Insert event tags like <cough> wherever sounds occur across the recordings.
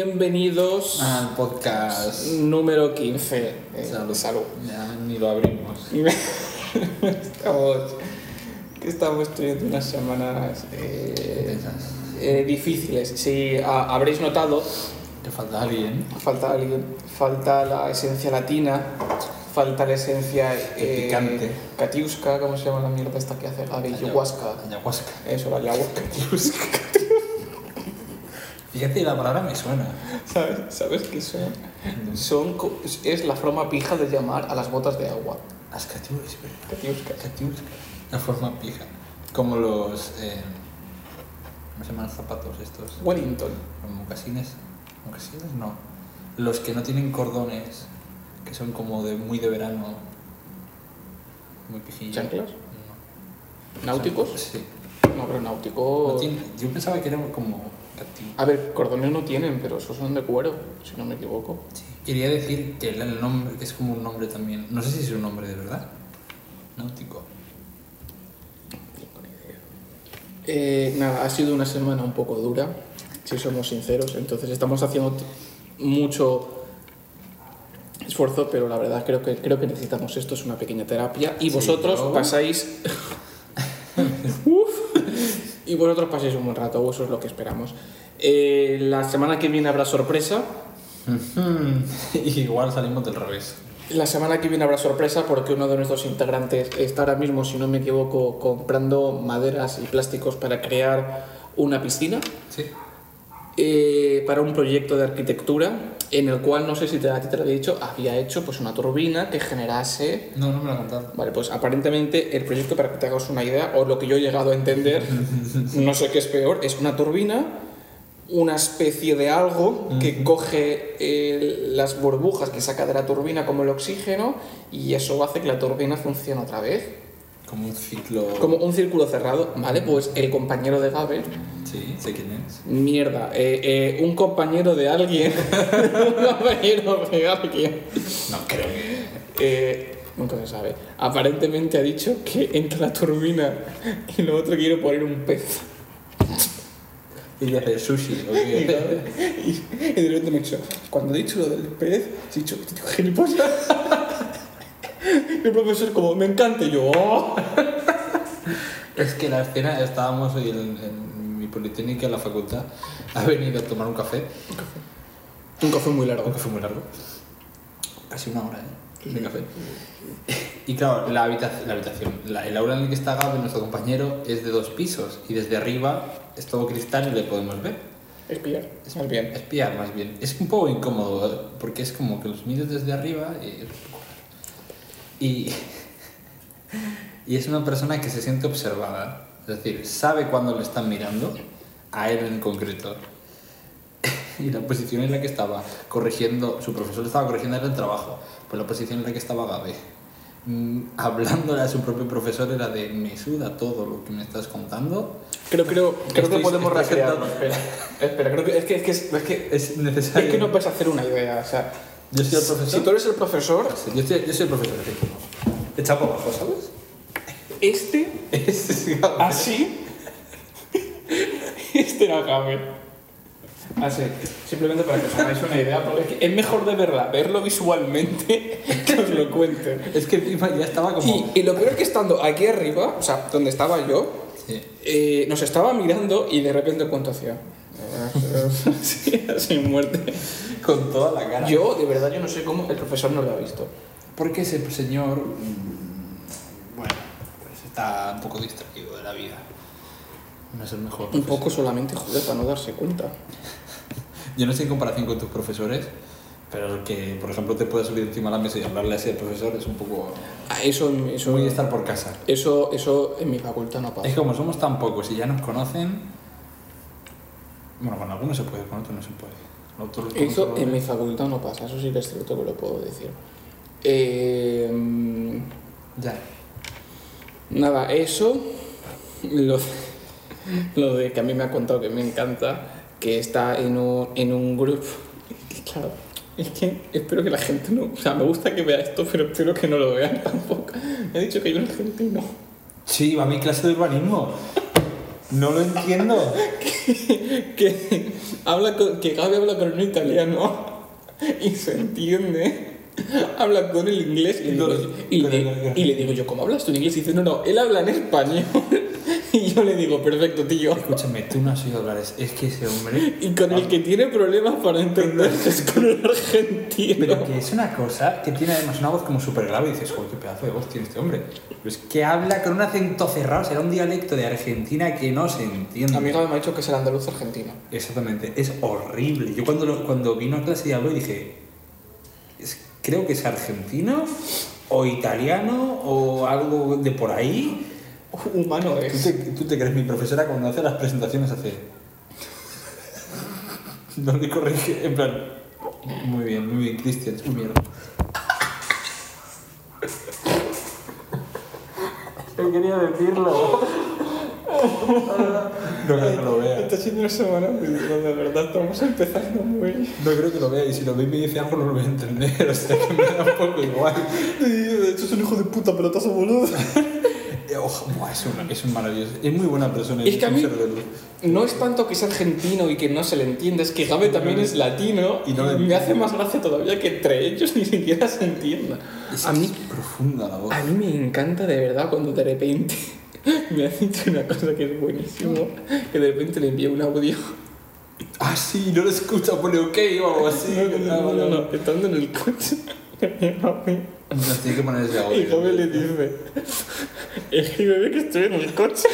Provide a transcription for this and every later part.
Bienvenidos al podcast. número 15. eh, Salud. salud. Ya ni lo abrimos. <laughs> Estamos, que estamos teniendo unas semanas eh, eh, difíciles. Si a- habréis notado, Te falta alguien. falta alguien, falta la esencia latina, falta la esencia eh, Picante. Katiuska, ¿cómo se llama la mierda esta que hace? Ayahuasca. Ayahuasca. Eso, la ayahuasca. <laughs> Fíjate, la palabra me suena. ¿Sabes? ¿Sabes qué son? Son es la forma pija de llamar a las botas de agua. Katiuska. Ascatius. La forma pija. Como los. Eh, ¿Cómo se llaman los zapatos estos? Wellington. Los mocasines. ¿Mocasines? No. Los que no tienen cordones. Que son como de muy de verano. Muy pijillos. ¿Chanclas? No. ¿Náuticos? Sí. No, pero náuticos. No tiene- yo pensaba que eran como A ver, cordones no tienen, pero esos son de cuero, si no me equivoco. Sí. Quería decir que el- nombre, es como un nombre también. No sé si es un nombre de verdad. Náutico. Eh, nada, ha sido una semana un poco dura, si somos sinceros. Entonces estamos haciendo mucho esfuerzo, pero la verdad creo que, creo que necesitamos esto, es una pequeña terapia. Y Sí, vosotros yo- pasáis... <laughs> <laughs> Uf. Y vosotros pasáis un buen rato, o eso es lo que esperamos. Eh, la semana que viene habrá sorpresa. <laughs> igual salimos del revés. La semana que viene habrá sorpresa porque uno de nuestros integrantes está ahora mismo, si no me equivoco, comprando maderas y plásticos para crear una piscina Sí. eh, para un proyecto de arquitectura en el cual, no sé si te, a ti te lo había dicho, había hecho pues una turbina que generase... No, no me lo ha contado. Vale, pues aparentemente el proyecto, para que te hagas una idea, o lo que yo he llegado a entender, <laughs> no sé qué es peor, es una turbina, una especie de algo que coge eh, las burbujas que saca de la turbina como el oxígeno y eso hace que la turbina funcione otra vez. Como un ciclo. Como un círculo cerrado, ¿vale? Pues el compañero de Gabe, Sí, sé quién es. mierda, eh, eh, un compañero de alguien, <laughs> un compañero de alguien, No creo que. eh, nunca se sabe, aparentemente ha dicho que entra la turbina y lo otro quiere poner un pez. Quería hacer sushi. ¿o Y, y, y de repente me ha dicho, cuando he dicho lo del pez, he dicho, tío, gilipollas. Y el profesor como, me encanta, y yo, "Oh". es que la escena, estábamos hoy en, politécnica, en la facultad. Ha venido a tomar un café. Un café muy largo. Un café muy largo. Casi una hora, ¿eh? De café. Y claro, la habitación, la habitación la- el aula en el que está Gabe, nuestro compañero, es de dos pisos. Y desde arriba es todo cristal y le podemos ver. Espiar, más bien. Espiar, más bien. Es un poco incómodo, ¿eh? porque es como que los mides desde arriba y es un. Y, <laughs> y es una persona que se siente observada. Es decir, sabe cuándo le están mirando, a él en concreto. <laughs> Y la posición en la que estaba corrigiendo, su profesor le estaba corrigiendo el trabajo, pues la posición en la que estaba Gabe, mm, hablándole a su propio profesor era de me suda todo lo que me estás contando, Creo, creo, creo que Estoy- podemos estoy recrearlo. Espera, espera, creo que es que, es que, es que, es necesario. es que no puedes hacer una idea. O sea, Yo soy el profesor. si tú eres el profesor, Yo soy, yo soy el profesor, sí. Echa por abajo, ¿sabes? Este, Es así, este era Gabe. Así, simplemente para que os hagáis una idea, porque es que es mejor de verdad verlo visualmente <laughs> que os lo cuenten. Es que encima ya estaba como. Y, y lo peor es que estando aquí arriba, o sea, donde estaba yo, Sí. eh, nos estaba mirando y de repente cuánto hacía. <laughs> <laughs> así, así muerte. Con toda la cara. Yo, de verdad, yo no sé cómo el profesor no lo ha visto. Porque ese señor. Mm, está un poco distraído de la vida. No es el mejor. Un poco solamente, joder, para no darse cuenta. <laughs> Yo no sé en comparación con tus profesores, pero el que, por ejemplo, te pueda subir encima de la mesa y hablarle así al profesor es un poco. Ah, Eso, eso, Muy estar por casa. eso, eso en mi facultad no pasa. Es como somos tan pocos y ya nos conocen. Bueno, con algunos se puede, con otros no se puede. Otros- Eso otros- en mi facultad no pasa, eso sí que es cierto que lo puedo decir. Eh, Ya. Nada, eso, lo, lo de que a mí me ha contado que me encanta, que está en un, en un grupo. Claro, es que espero que la gente no. O sea, me gusta que vea esto, pero espero que no lo vean <laughs> tampoco. Me ha dicho que hay un argentino. Sí, va a mi clase de urbanismo. No lo entiendo. <laughs> que habla con, que Gaby habla con un italiano y se entiende. <laughs> Habla con el inglés y digo, y le- y le digo yo, ¿cómo hablas tú en inglés? Y dice, no, no, él habla en español. <laughs> y yo le digo, perfecto, tío. Escúchame, tú no has oído hablar. Es, es que ese hombre. Y con el que tiene problemas para entenderse es con el argentino. Pero que es una cosa que tiene además una voz como súper grave y dices, joder, qué pedazo de voz tiene este hombre. Pero es que habla con un acento cerrado, será un dialecto de Argentina que no se entiende. A mí me ha dicho que es el andaluz argentino. Exactamente, es horrible. Yo cuando, lo- cuando vino a clase y habló dije, creo que es argentino o italiano o algo de por ahí. <laughs> Humano ¿Tú es. te, tú te crees mi profesora cuando hace las presentaciones hace... <laughs> No le corrige, en plan... Muy bien, muy bien, Cristian, es un mierda. Yo quería decirlo. <laughs> No creo que lo vea. Está siendo una semana muy dura, de verdad, estamos empezando muy... No creo que lo vea y si lo ve y me dice algo no lo voy a entender, <laughs> o sea que me da un poco igual. De hecho es un hijo de puta pelotazo boludo. <laughs> Eh, ojo, es, un, es un maravilloso, es muy buena persona. Es que a mí-. No es tanto que sea argentino y que no se le entienda, es que Gabe también es latino Y y, no le me hace más gracia todavía que entre ellos ni siquiera se entienda. Es, A mí, es profunda la voz. a mí me encanta de verdad cuando de repente <laughs> me ha dicho una cosa que es buenísimo, que de repente le envía un audio. <laughs> Ah, sí, no lo escucha, pone ok o algo así. No, no, Ah, no, vale, no, estando en el coche. <laughs> Nos tiene que poner ese Y audio. Gabe le dice, es que ve que estoy en el coche.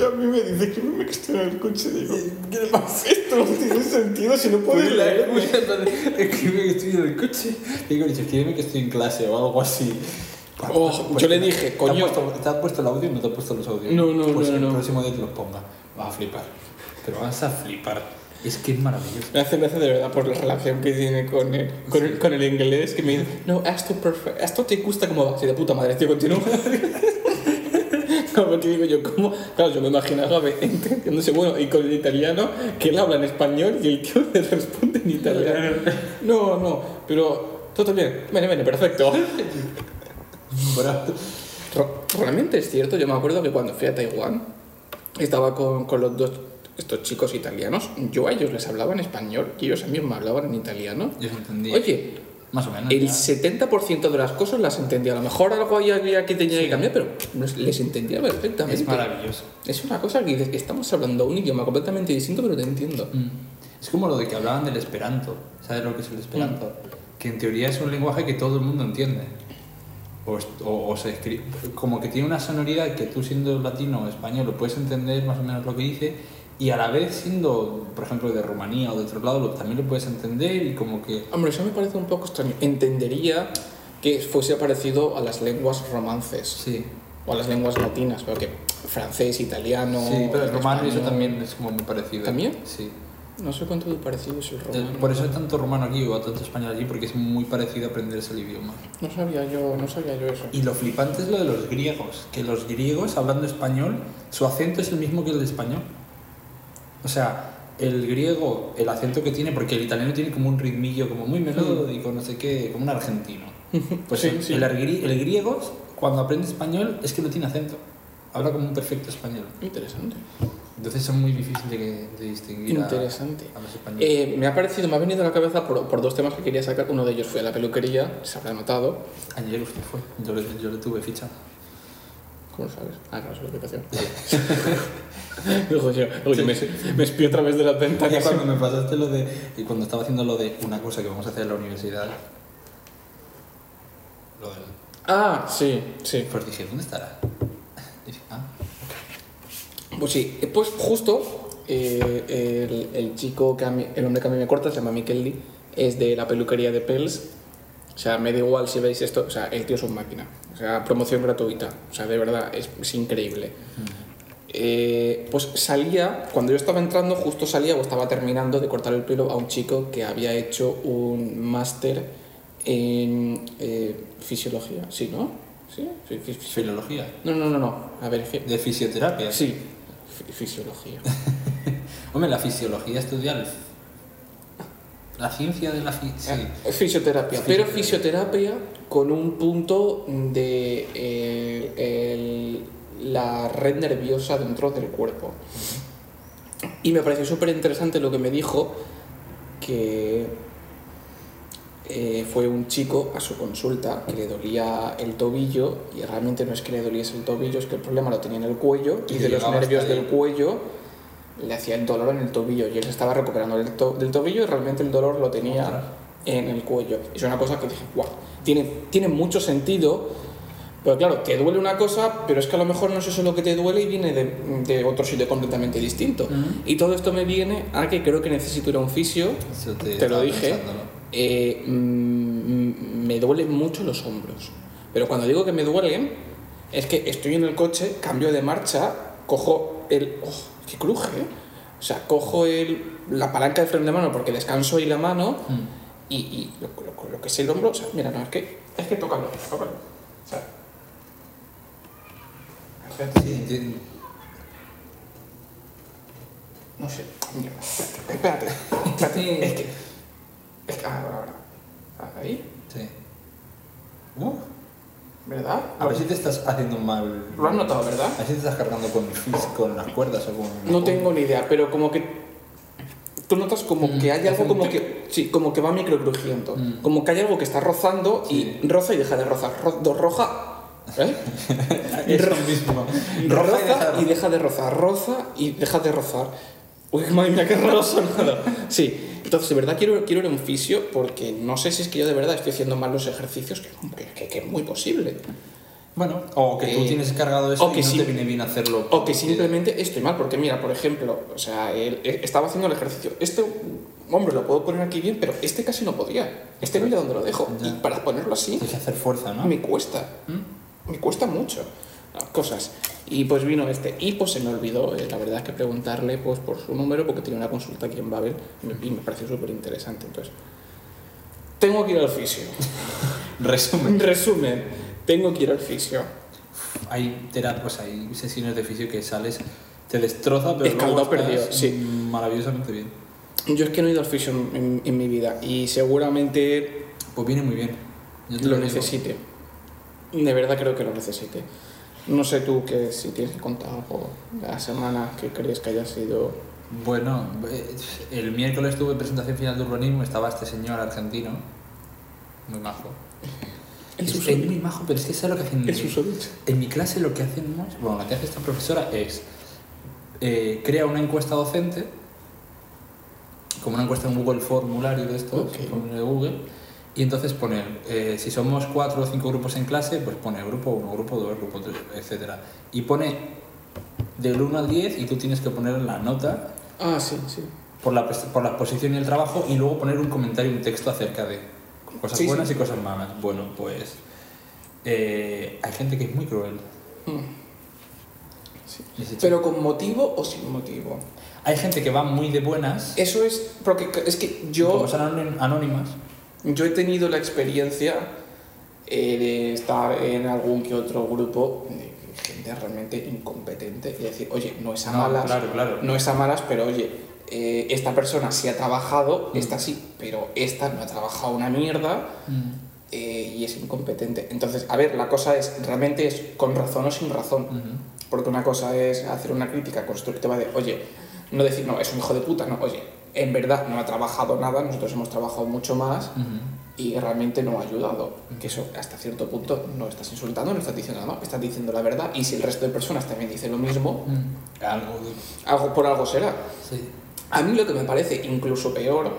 Y a mí me dice que me en el coche. Digo, ¿qué le pasa? Esto no tiene sentido si no puedes Pues leerme. Escribe que estoy en el coche. Digo, dice, escríbeme que estoy en clase o algo así. Oh, yo le dije, ¿te coño. puesto- ¿Te has puesto el audio o no te has puesto los audios? No, no, pues no, el no. próximo día te los ponga. Vas a flipar. Pero vas a flipar. Es que es maravilloso. Me hace gracia de verdad por la relación que tiene con el, con el, con el inglés, que me dice, no, esto perfecto, esto te gusta como va, de puta madre, tío, continúa. <laughs> Como que digo yo, ¿cómo? Claro, yo me imagino a Gabe entendiéndose, bueno, y con el italiano, que él habla en español y el tío le responde en italiano. No, no, pero todo bien, vale, vale, perfecto. Realmente es cierto, yo me acuerdo que cuando fui a Taiwán, estaba con, con los dos, estos chicos italianos, yo a ellos les hablaba en español y ellos a mí me hablaban en italiano. Yo os entendí. Oye, más o menos. el ya. 70% de las cosas las entendía. A lo mejor algo había que tenía que cambiar, pero les- entendía perfectamente. Es maravilloso. Es una cosa que dices, estamos hablando un idioma completamente distinto, pero te entiendo. Mm. Es como lo de que hablaban del esperanto. ¿Sabes lo que es el esperanto? Mm. Que en teoría es un lenguaje que todo el mundo entiende. O, o- o se escribe. Como que tiene una sonoridad que tú siendo latino o español lo puedes entender más o menos lo que dice. Y a la vez siendo, por ejemplo, de Rumanía o de otro lado, también lo puedes entender y como que... Hombre, eso me parece un poco extraño. Entendería que fuese parecido a las lenguas romances Sí, o a las lenguas latinas, pero que francés, italiano. sí pero el romano eso también es como muy parecido. ¿También? Sí. No sé cuánto de parecido es el romano. Por eso hay tanto romano aquí o tanto español allí, porque es muy parecido aprenderse el idioma. No sabía yo, no sabía yo eso. Y lo flipante es lo de los griegos, que los griegos hablando español, su acento es el mismo que el de español. O sea, el griego, el acento que tiene, porque el italiano tiene como un ritmillo como muy melódico, no sé qué, como un argentino. <laughs> Pues Sí, el, sí. el el griego, cuando aprende español, es que no tiene acento. Habla como un perfecto español. Interesante. Entonces son muy difíciles de, de distinguir a- Interesante. a, los españoles. Eh, me ha parecido, me ha venido a la cabeza por, por dos temas que quería sacar. Uno de ellos fue la peluquería, se habrá notado. Ayer usted fue, yo le, yo le tuve ficha. ¿Cómo sabes? Ah, claro, la. <laughs> Luego yo, luego yo me, me espío a través de las Y ventanas. cuando me pasaste lo de. Y cuando estaba haciendo lo de una cosa que vamos a hacer en la universidad. Lo del. Ah, sí, sí. Pues dije, ¿dónde estará? Y dije, ah, Pues sí, eh, pues justo eh, el, el chico, que a mí- el hombre que a mí me corta, se llama Mikeldi, es de la peluquería de Pels. O sea, me da igual si veis esto, o sea, el tío es un máquina. Sea, promoción gratuita. O sea, de verdad, es, es increíble. Eh, pues salía, cuando yo estaba entrando, justo salía o estaba terminando de cortar el pelo a un chico que había hecho un máster en eh, fisiología. Sí, ¿no? ¿Sí? Filología. No, no, no, no. A ver, De fisioterapia. sí, fi- fisiología. <laughs> Hombre, la fisiología estudia el- La ciencia de la fi- sí. Eh, Fisioterapia, pero fisioterapia. con un punto de eh, el- la red nerviosa dentro del cuerpo. Y me pareció súper interesante lo que me dijo, que eh, fue un chico a su consulta que le dolía el tobillo y realmente no es que le doliese el tobillo, es que el problema lo tenía en el cuello y Y de los nervios del cuello le hacía el dolor en el tobillo y él se estaba recuperando del, to- del tobillo y realmente el dolor lo tenía en el cuello. Es una cosa que dije, wow, tiene, tiene mucho sentido, pero claro, te duele una cosa, pero es que a lo mejor no es eso lo que te duele y viene de, de otro sitio completamente distinto. Y todo esto me viene a que creo que necesito ir a un fisio, te, te lo dije, eh, mm, me duelen mucho los hombros. Pero cuando digo que me duelen, es que estoy en el coche, cambio de marcha, cojo el... ¡Oh, qué cruje! ¿eh? O sea, cojo el, la palanca de freno de mano porque descanso ahí la mano Mm. y, y lo, lo- lo que es el hombro, o sea, mira, no, es que, es que tócalo, tócalo. O sea, espérate, Sí, entiendo. no sé, mira, espérate, espérate, espérate, es que, es que, ahora, ahora, ahí, Sí. Uh, ¿verdad? a ver si te estás haciendo mal. Lo has notado, ¿verdad? A ver si te estás cargando con, con las cuerdas o con. No tengo ni idea, pero como que tú notas como Mm, que hay algo como tic. que sí, como que va microcrujiendo, Mm. como que hay algo que está rozando Sí. y roza y deja de rozar, ro- roja, ¿eh? <laughs> Es Ro- lo mismo. roza y deja de rozar, roza y deja de rozar. Uy, madre mía, qué raro sonado. Sí, entonces de verdad quiero, quiero ir a un fisio porque no sé si es que yo de verdad estoy haciendo mal los ejercicios, que, que- que- que es muy posible. Bueno, o que tú Eh, tienes cargado eso o que y no te viene bien hacerlo. O que simplemente estoy mal, porque mira, por ejemplo, o sea, él, él estaba haciendo el ejercicio. Este, hombre, lo puedo poner aquí bien, pero este casi no podía. Este mira dónde lo dejo. Ya. Y para ponerlo así, Tienes que hacer fuerza, ¿no? me cuesta. ¿Mm? Me cuesta mucho. Cosas. Y pues vino este. Y pues se me olvidó, eh, la verdad es que preguntarle pues, por su número, porque tenía una consulta aquí en Babel y me, pareció súper interesante. Entonces, tengo que ir al fisio. <laughs> Resumen. En resumen, tengo que ir al fisio. Hay terapias, hay sesiones de fisio que sales, te destroza, pero Escaldado luego perdido, sí. maravillosamente bien. Yo es que no he ido al fisio en, en- en mi vida y seguramente Pues viene muy bien. Yo te lo digo. necesite. De verdad creo que lo necesite. No sé tú que si tienes que contar algo de la semana que crees que haya sido... Bueno, eh, el miércoles tuve presentación final de urbanismo, estaba este señor argentino, muy majo. <laughs> El Es- es muy majo, pero es que ¿sabes lo que hacen? El susodicho. En mi clase lo que hacemos, bueno, lo que hace esta profesora es eh, crea una encuesta docente, como una encuesta en Google formulario de esto, Ok. de Google, y entonces pone, eh, si somos cuatro o cinco grupos en clase, pues pone grupo 1, grupo 2, grupo 3, etc. Y pone del 1 al 10 y tú tienes que poner la nota Ah, sí, sí. por la, por la exposición y el trabajo y luego poner un comentario, un texto acerca de cosas Sí, buenas sí. y cosas malas. Bueno, pues eh, hay gente que es muy cruel. Mm. Sí. Pero con motivo o sin motivo. Hay gente que va muy de buenas, Eso es porque es que como yo, son anónim- anónimas. Yo he tenido la experiencia eh, de estar en algún que otro grupo de gente realmente incompetente y decir, oye, no es a No, malas, claro, claro. no es a malas, pero oye, eh, esta persona sí ha trabajado, Mm. esta sí, pero esta no ha trabajado una mierda Mm. eh, y es incompetente. Entonces, a ver, la cosa es, realmente es con razón o sin razón. Porque una cosa es hacer una crítica constructiva de, oye, no decir, no, es un hijo de puta, no, oye, en verdad no ha trabajado nada, nosotros hemos trabajado mucho más Ujú. y realmente no ha ayudado. Que eso hasta cierto punto no estás insultando, no estás diciendo nada, estás diciendo la verdad y si el resto de personas también dicen lo mismo, Mm. Algo de... algo por algo será. Sí. A mí lo que me parece incluso peor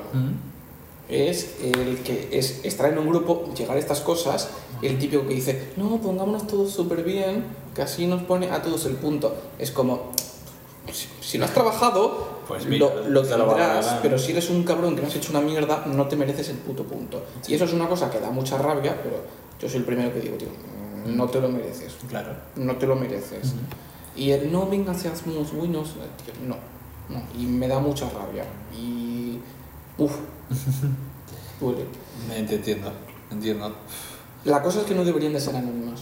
es el que es estar en un grupo, llegar a estas cosas, el típico que dice, no, pongámonos todos súper bien, que así nos pone a todos el punto. Es como, si no has trabajado, Pues mira, lo, lo lo tendrás, regalar. pero si eres un cabrón que no has hecho una mierda, no te mereces el puto punto. Y eso es una cosa que da mucha rabia, pero yo soy el primero que digo, tío, no te lo mereces, Claro. no te lo mereces. Y el no venga, seamos buenos, eh, tío, no, no, y me da mucha rabia. Y, uff, <laughs> duele. Me- Te entiendo, entiendo. La cosa es que no deberían de ser anónimas.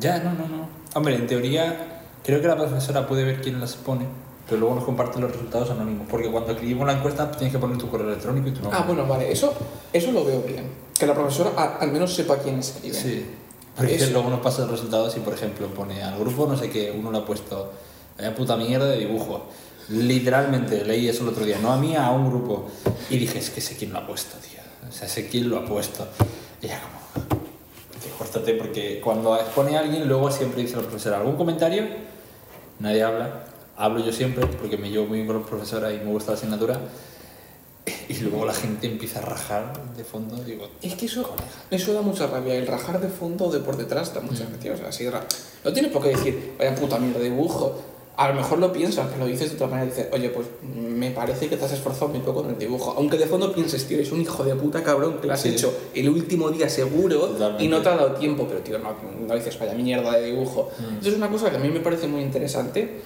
Ya, no, no, no. Hombre, en teoría, creo que la profesora puede ver quién las pone. Pero luego nos comparten los resultados anónimos. Porque cuando escribimos la encuesta tienes que poner tu correo electrónico y tu nombre. Ah, bueno, vale, eso, eso lo veo bien. Que la profesora a- al menos sepa quién escribe. Sí. Porque Eso. luego nos pasa el resultado si, por ejemplo, pone al grupo, no sé qué, uno le ha puesto, vaya puta mierda de dibujo. Literalmente, leí eso el otro día, no a mí, a un grupo. Y dije, es que sé quién lo ha puesto, tío. O sea, sé quién lo ha puesto. Y ya como, tío, córtate, porque cuando expone a alguien, luego siempre dice la profesora, ¿algún comentario? Nadie habla. Hablo yo siempre, porque me llevo muy bien con la profesora y me gusta la asignatura. Y luego la gente empieza a rajar de fondo, digo, Es que eso, eso da mucha rabia, el rajar de fondo de por detrás da mucha rabia. O sea, así no tienes por qué decir, vaya puta mierda de dibujo. A lo mejor lo piensas, que lo dices de otra manera, dices, oye, pues me parece que te has esforzado muy poco en el dibujo. Aunque de fondo pienses, tío, eres un hijo de puta cabrón que lo has Sí. hecho el último día seguro Totalmente. y no te ha dado tiempo, pero tío, no, no dices, vaya mierda de dibujo. Mm. Eso es una cosa que a mí me parece muy interesante.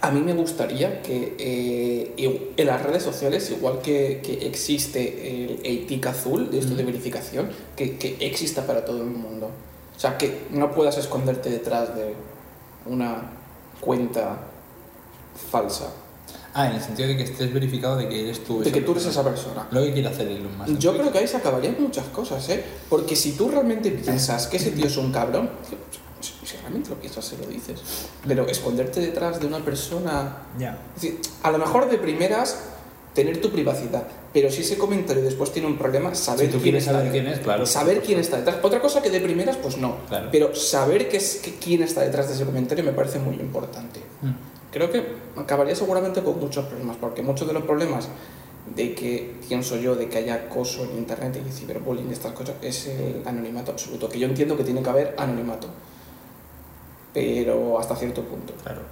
A mí me gustaría que eh, en las redes sociales, igual que, que existe el, el tic azul de esto de verificación, que, que exista para todo el mundo. O sea, que no puedas esconderte detrás de una cuenta falsa. Ah, en el sentido de que estés verificado de que eres tú. De que tú eres persona. esa persona. Lo que quiere hacer Elon Musk. Yo creo que ahí se acabarían muchas cosas, ¿eh? Porque si tú realmente piensas que ese tío es un cabrón, si realmente lo piensas, se lo dices. Pero esconderte detrás de una persona Ya. Es decir, a lo mejor de primeras tener tu privacidad, pero si ese comentario después tiene un problema, saber Si tú quién está saber quién es, claro. Saber quién está detrás. Otra cosa que de primeras, pues no. Claro. Pero saber que es, que quién está detrás de ese comentario me parece muy importante. Mm. Creo que acabaría seguramente con muchos problemas, porque muchos de los problemas de que pienso yo de que haya acoso en internet y ciberbullying y estas cosas es el anonimato absoluto, que yo entiendo que tiene que haber anonimato, pero hasta cierto punto, Claro.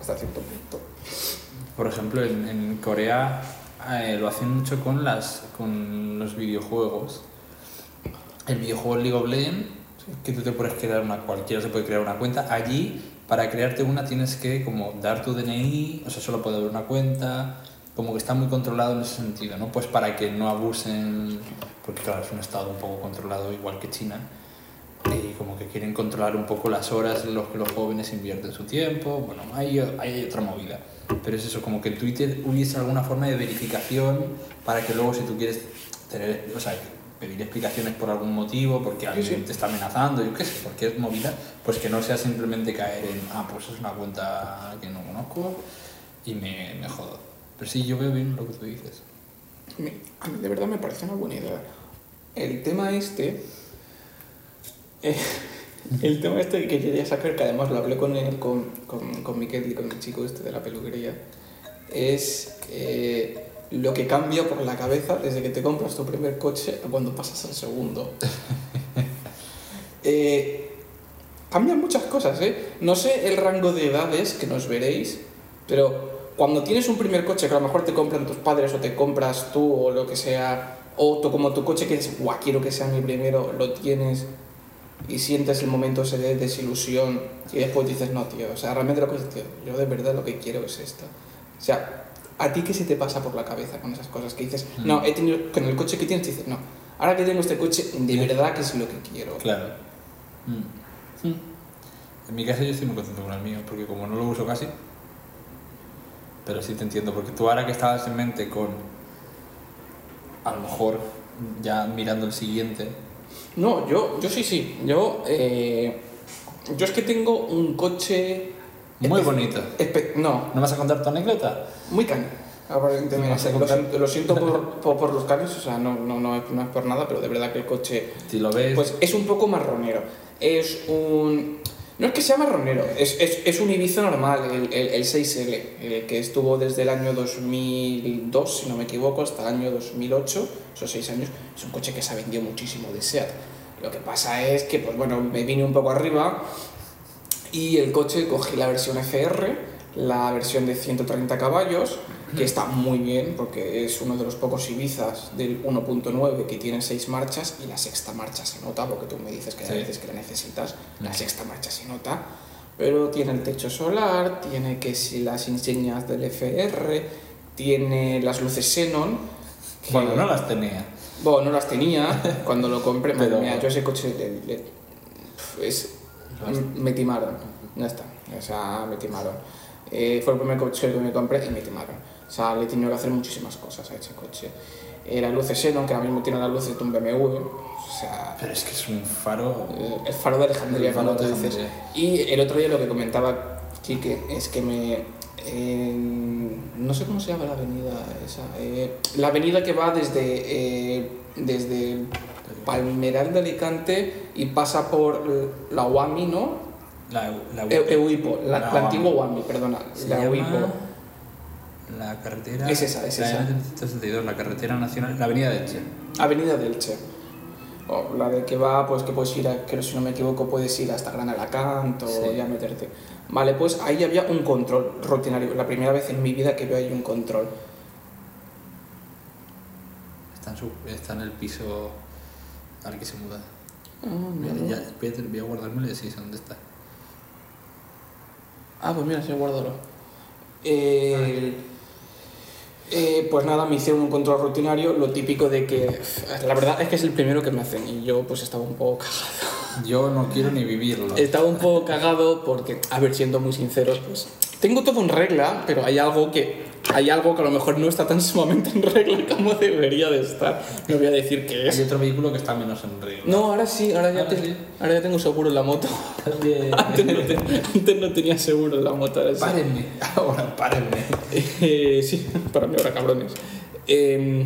hasta cierto punto. Por ejemplo, en, en Corea eh, lo hacen mucho con, las, con los videojuegos. El videojuego League of Legends, que tú te puedes crear una, cualquiera se puede crear una cuenta. Allí, para crearte una, tienes que como dar tu DNI, o sea, solo puede haber una cuenta. Como que está muy controlado en ese sentido, ¿no? Pues para que no abusen, porque claro, es un estado un poco controlado, igual que China. Y como que quieren controlar un poco las horas en las que los jóvenes invierten su tiempo. Bueno, hay, hay otra movida. Pero es eso, como que en Twitter hubiese alguna forma de verificación para que luego si tú quieres tener, o sea, pedir explicaciones por algún motivo, porque alguien sí. te está amenazando, yo qué sé, cualquier movida, pues que no sea simplemente caer en, ah, pues es una cuenta que no conozco y me, me jodo. Pero sí, yo veo bien lo que tú dices. A mí de verdad me parece una buena idea. El tema este. Eh, <laughs> el tema este que quería sacar, que además lo hablé con, él, con, con, con Miquel y con el chico este de la peluquería, es que lo que cambia por la cabeza desde que te compras tu primer coche a cuando pasas al segundo. <laughs> Eh, cambian muchas cosas, ¿eh? No sé el rango de edades que nos veréis, pero cuando tienes un primer coche que a lo mejor te compran tus padres o te compras tú o lo que sea, o tú como tu coche que dices, guau, quiero que sea mi primero, lo tienes y sientes el momento ese de desilusión y después dices, no, tío, o sea, realmente lo que tío, yo de verdad lo que quiero es esto. O sea, ¿a ti qué se te pasa por la cabeza con esas cosas? Que dices, Mm. no, he tenido, con el coche que tienes, dices, no, ahora que tengo este coche, de verdad que es lo que quiero. Claro. Mm. En mi caso yo estoy muy contento con el mío, porque como no lo uso casi, pero sí te entiendo, porque tú ahora que estabas en mente con, a lo mejor ya mirando el siguiente, No, yo, yo sí, sí. Yo, eh, yo es que tengo un coche. muy bonito. no, ¿No vas a contar tu anécdota? muy cani. Aparentemente. ¿Vas a Lo siento, lo siento por, <laughs> por, por los canis, o sea, no, no, no, es, no es por nada, pero de verdad que el coche. Si lo ves, Pues es un poco marronero. Es un. No es que sea marronero, es, es, es un Ibiza normal, el, el, el 6L, el que estuvo desde el año 2002, si no me equivoco, hasta el año 2008, esos seis años. Es un coche que se ha vendido muchísimo de SEAT. Lo que pasa es que, pues bueno, me vine un poco arriba y el coche cogí la versión FR, la versión de 130 caballos, que está muy bien porque es uno de los pocos Ibizas del 1.9 que tiene seis marchas y la sexta marcha se nota porque tú me dices que Sí. veces que la necesitas, la sexta marcha se nota, pero tiene el techo solar, tiene que si las insignias del FR, tiene las luces Xenon. que- bueno, no las tenía. bueno, no las tenía cuando lo compré. <laughs> Pero- mía, yo ese coche le- le- es, me timaron. Ya está. O sea, me timaron. Eh, fue el primer coche que me compré y me timaron. O sea, le he tenido que hacer muchísimas cosas a ese coche. Eh, las luces Xenon, que ahora mismo tiene las luces de un BMW. O sea, Pero es que es un faro. el, el faro de Alejandría, como tú dices. Y el otro día lo que comentaba Quique es que me. en- no sé cómo se llama la avenida esa. eh, la avenida que va desde. eh, desde Palmeral de Alicante y pasa por la UAMI, ¿no? La, la, Euipo, la, antigua UAMI, perdona. la Euipo. La carretera. Es esa, es la esa. N362, la carretera nacional, la avenida de Elche. Avenida del Che. O la de que va, pues que puedes ir, a, creo si no me equivoco, puedes ir hasta Gran Alacant o Sí. ya meterte. Vale, pues ahí había un control rutinario. La primera vez en mi vida que veo ahí un control. Está en, su, está en el piso al que se muda. Ah, Voy a, no. ya, voy a- voy a guardármelo y decís dónde está. Ah, pues mira, sí, guárdalo. Eh, eh, pues nada, me hicieron un control rutinario, lo típico de que. La verdad es que es el primero que me hacen y yo pues estaba un poco cagado. Yo no quiero ni vivirlo. Estaba un poco cagado porque, a ver, siendo muy sinceros, pues tengo todo en regla, pero hay algo que hay algo que a lo mejor no está tan sumamente en regla como debería de estar. No voy a decir qué Hay es. otro vehículo que está menos en regla. No, ahora sí, ahora ya, Ahora te- sí. ahora ya tengo seguro en la moto. <laughs> Antes no, te- antes no tenía seguro en la moto. ahora sí. Párenme. Ahora, párenme. <laughs> Eh, sí, para mí ahora cabrones. Eh,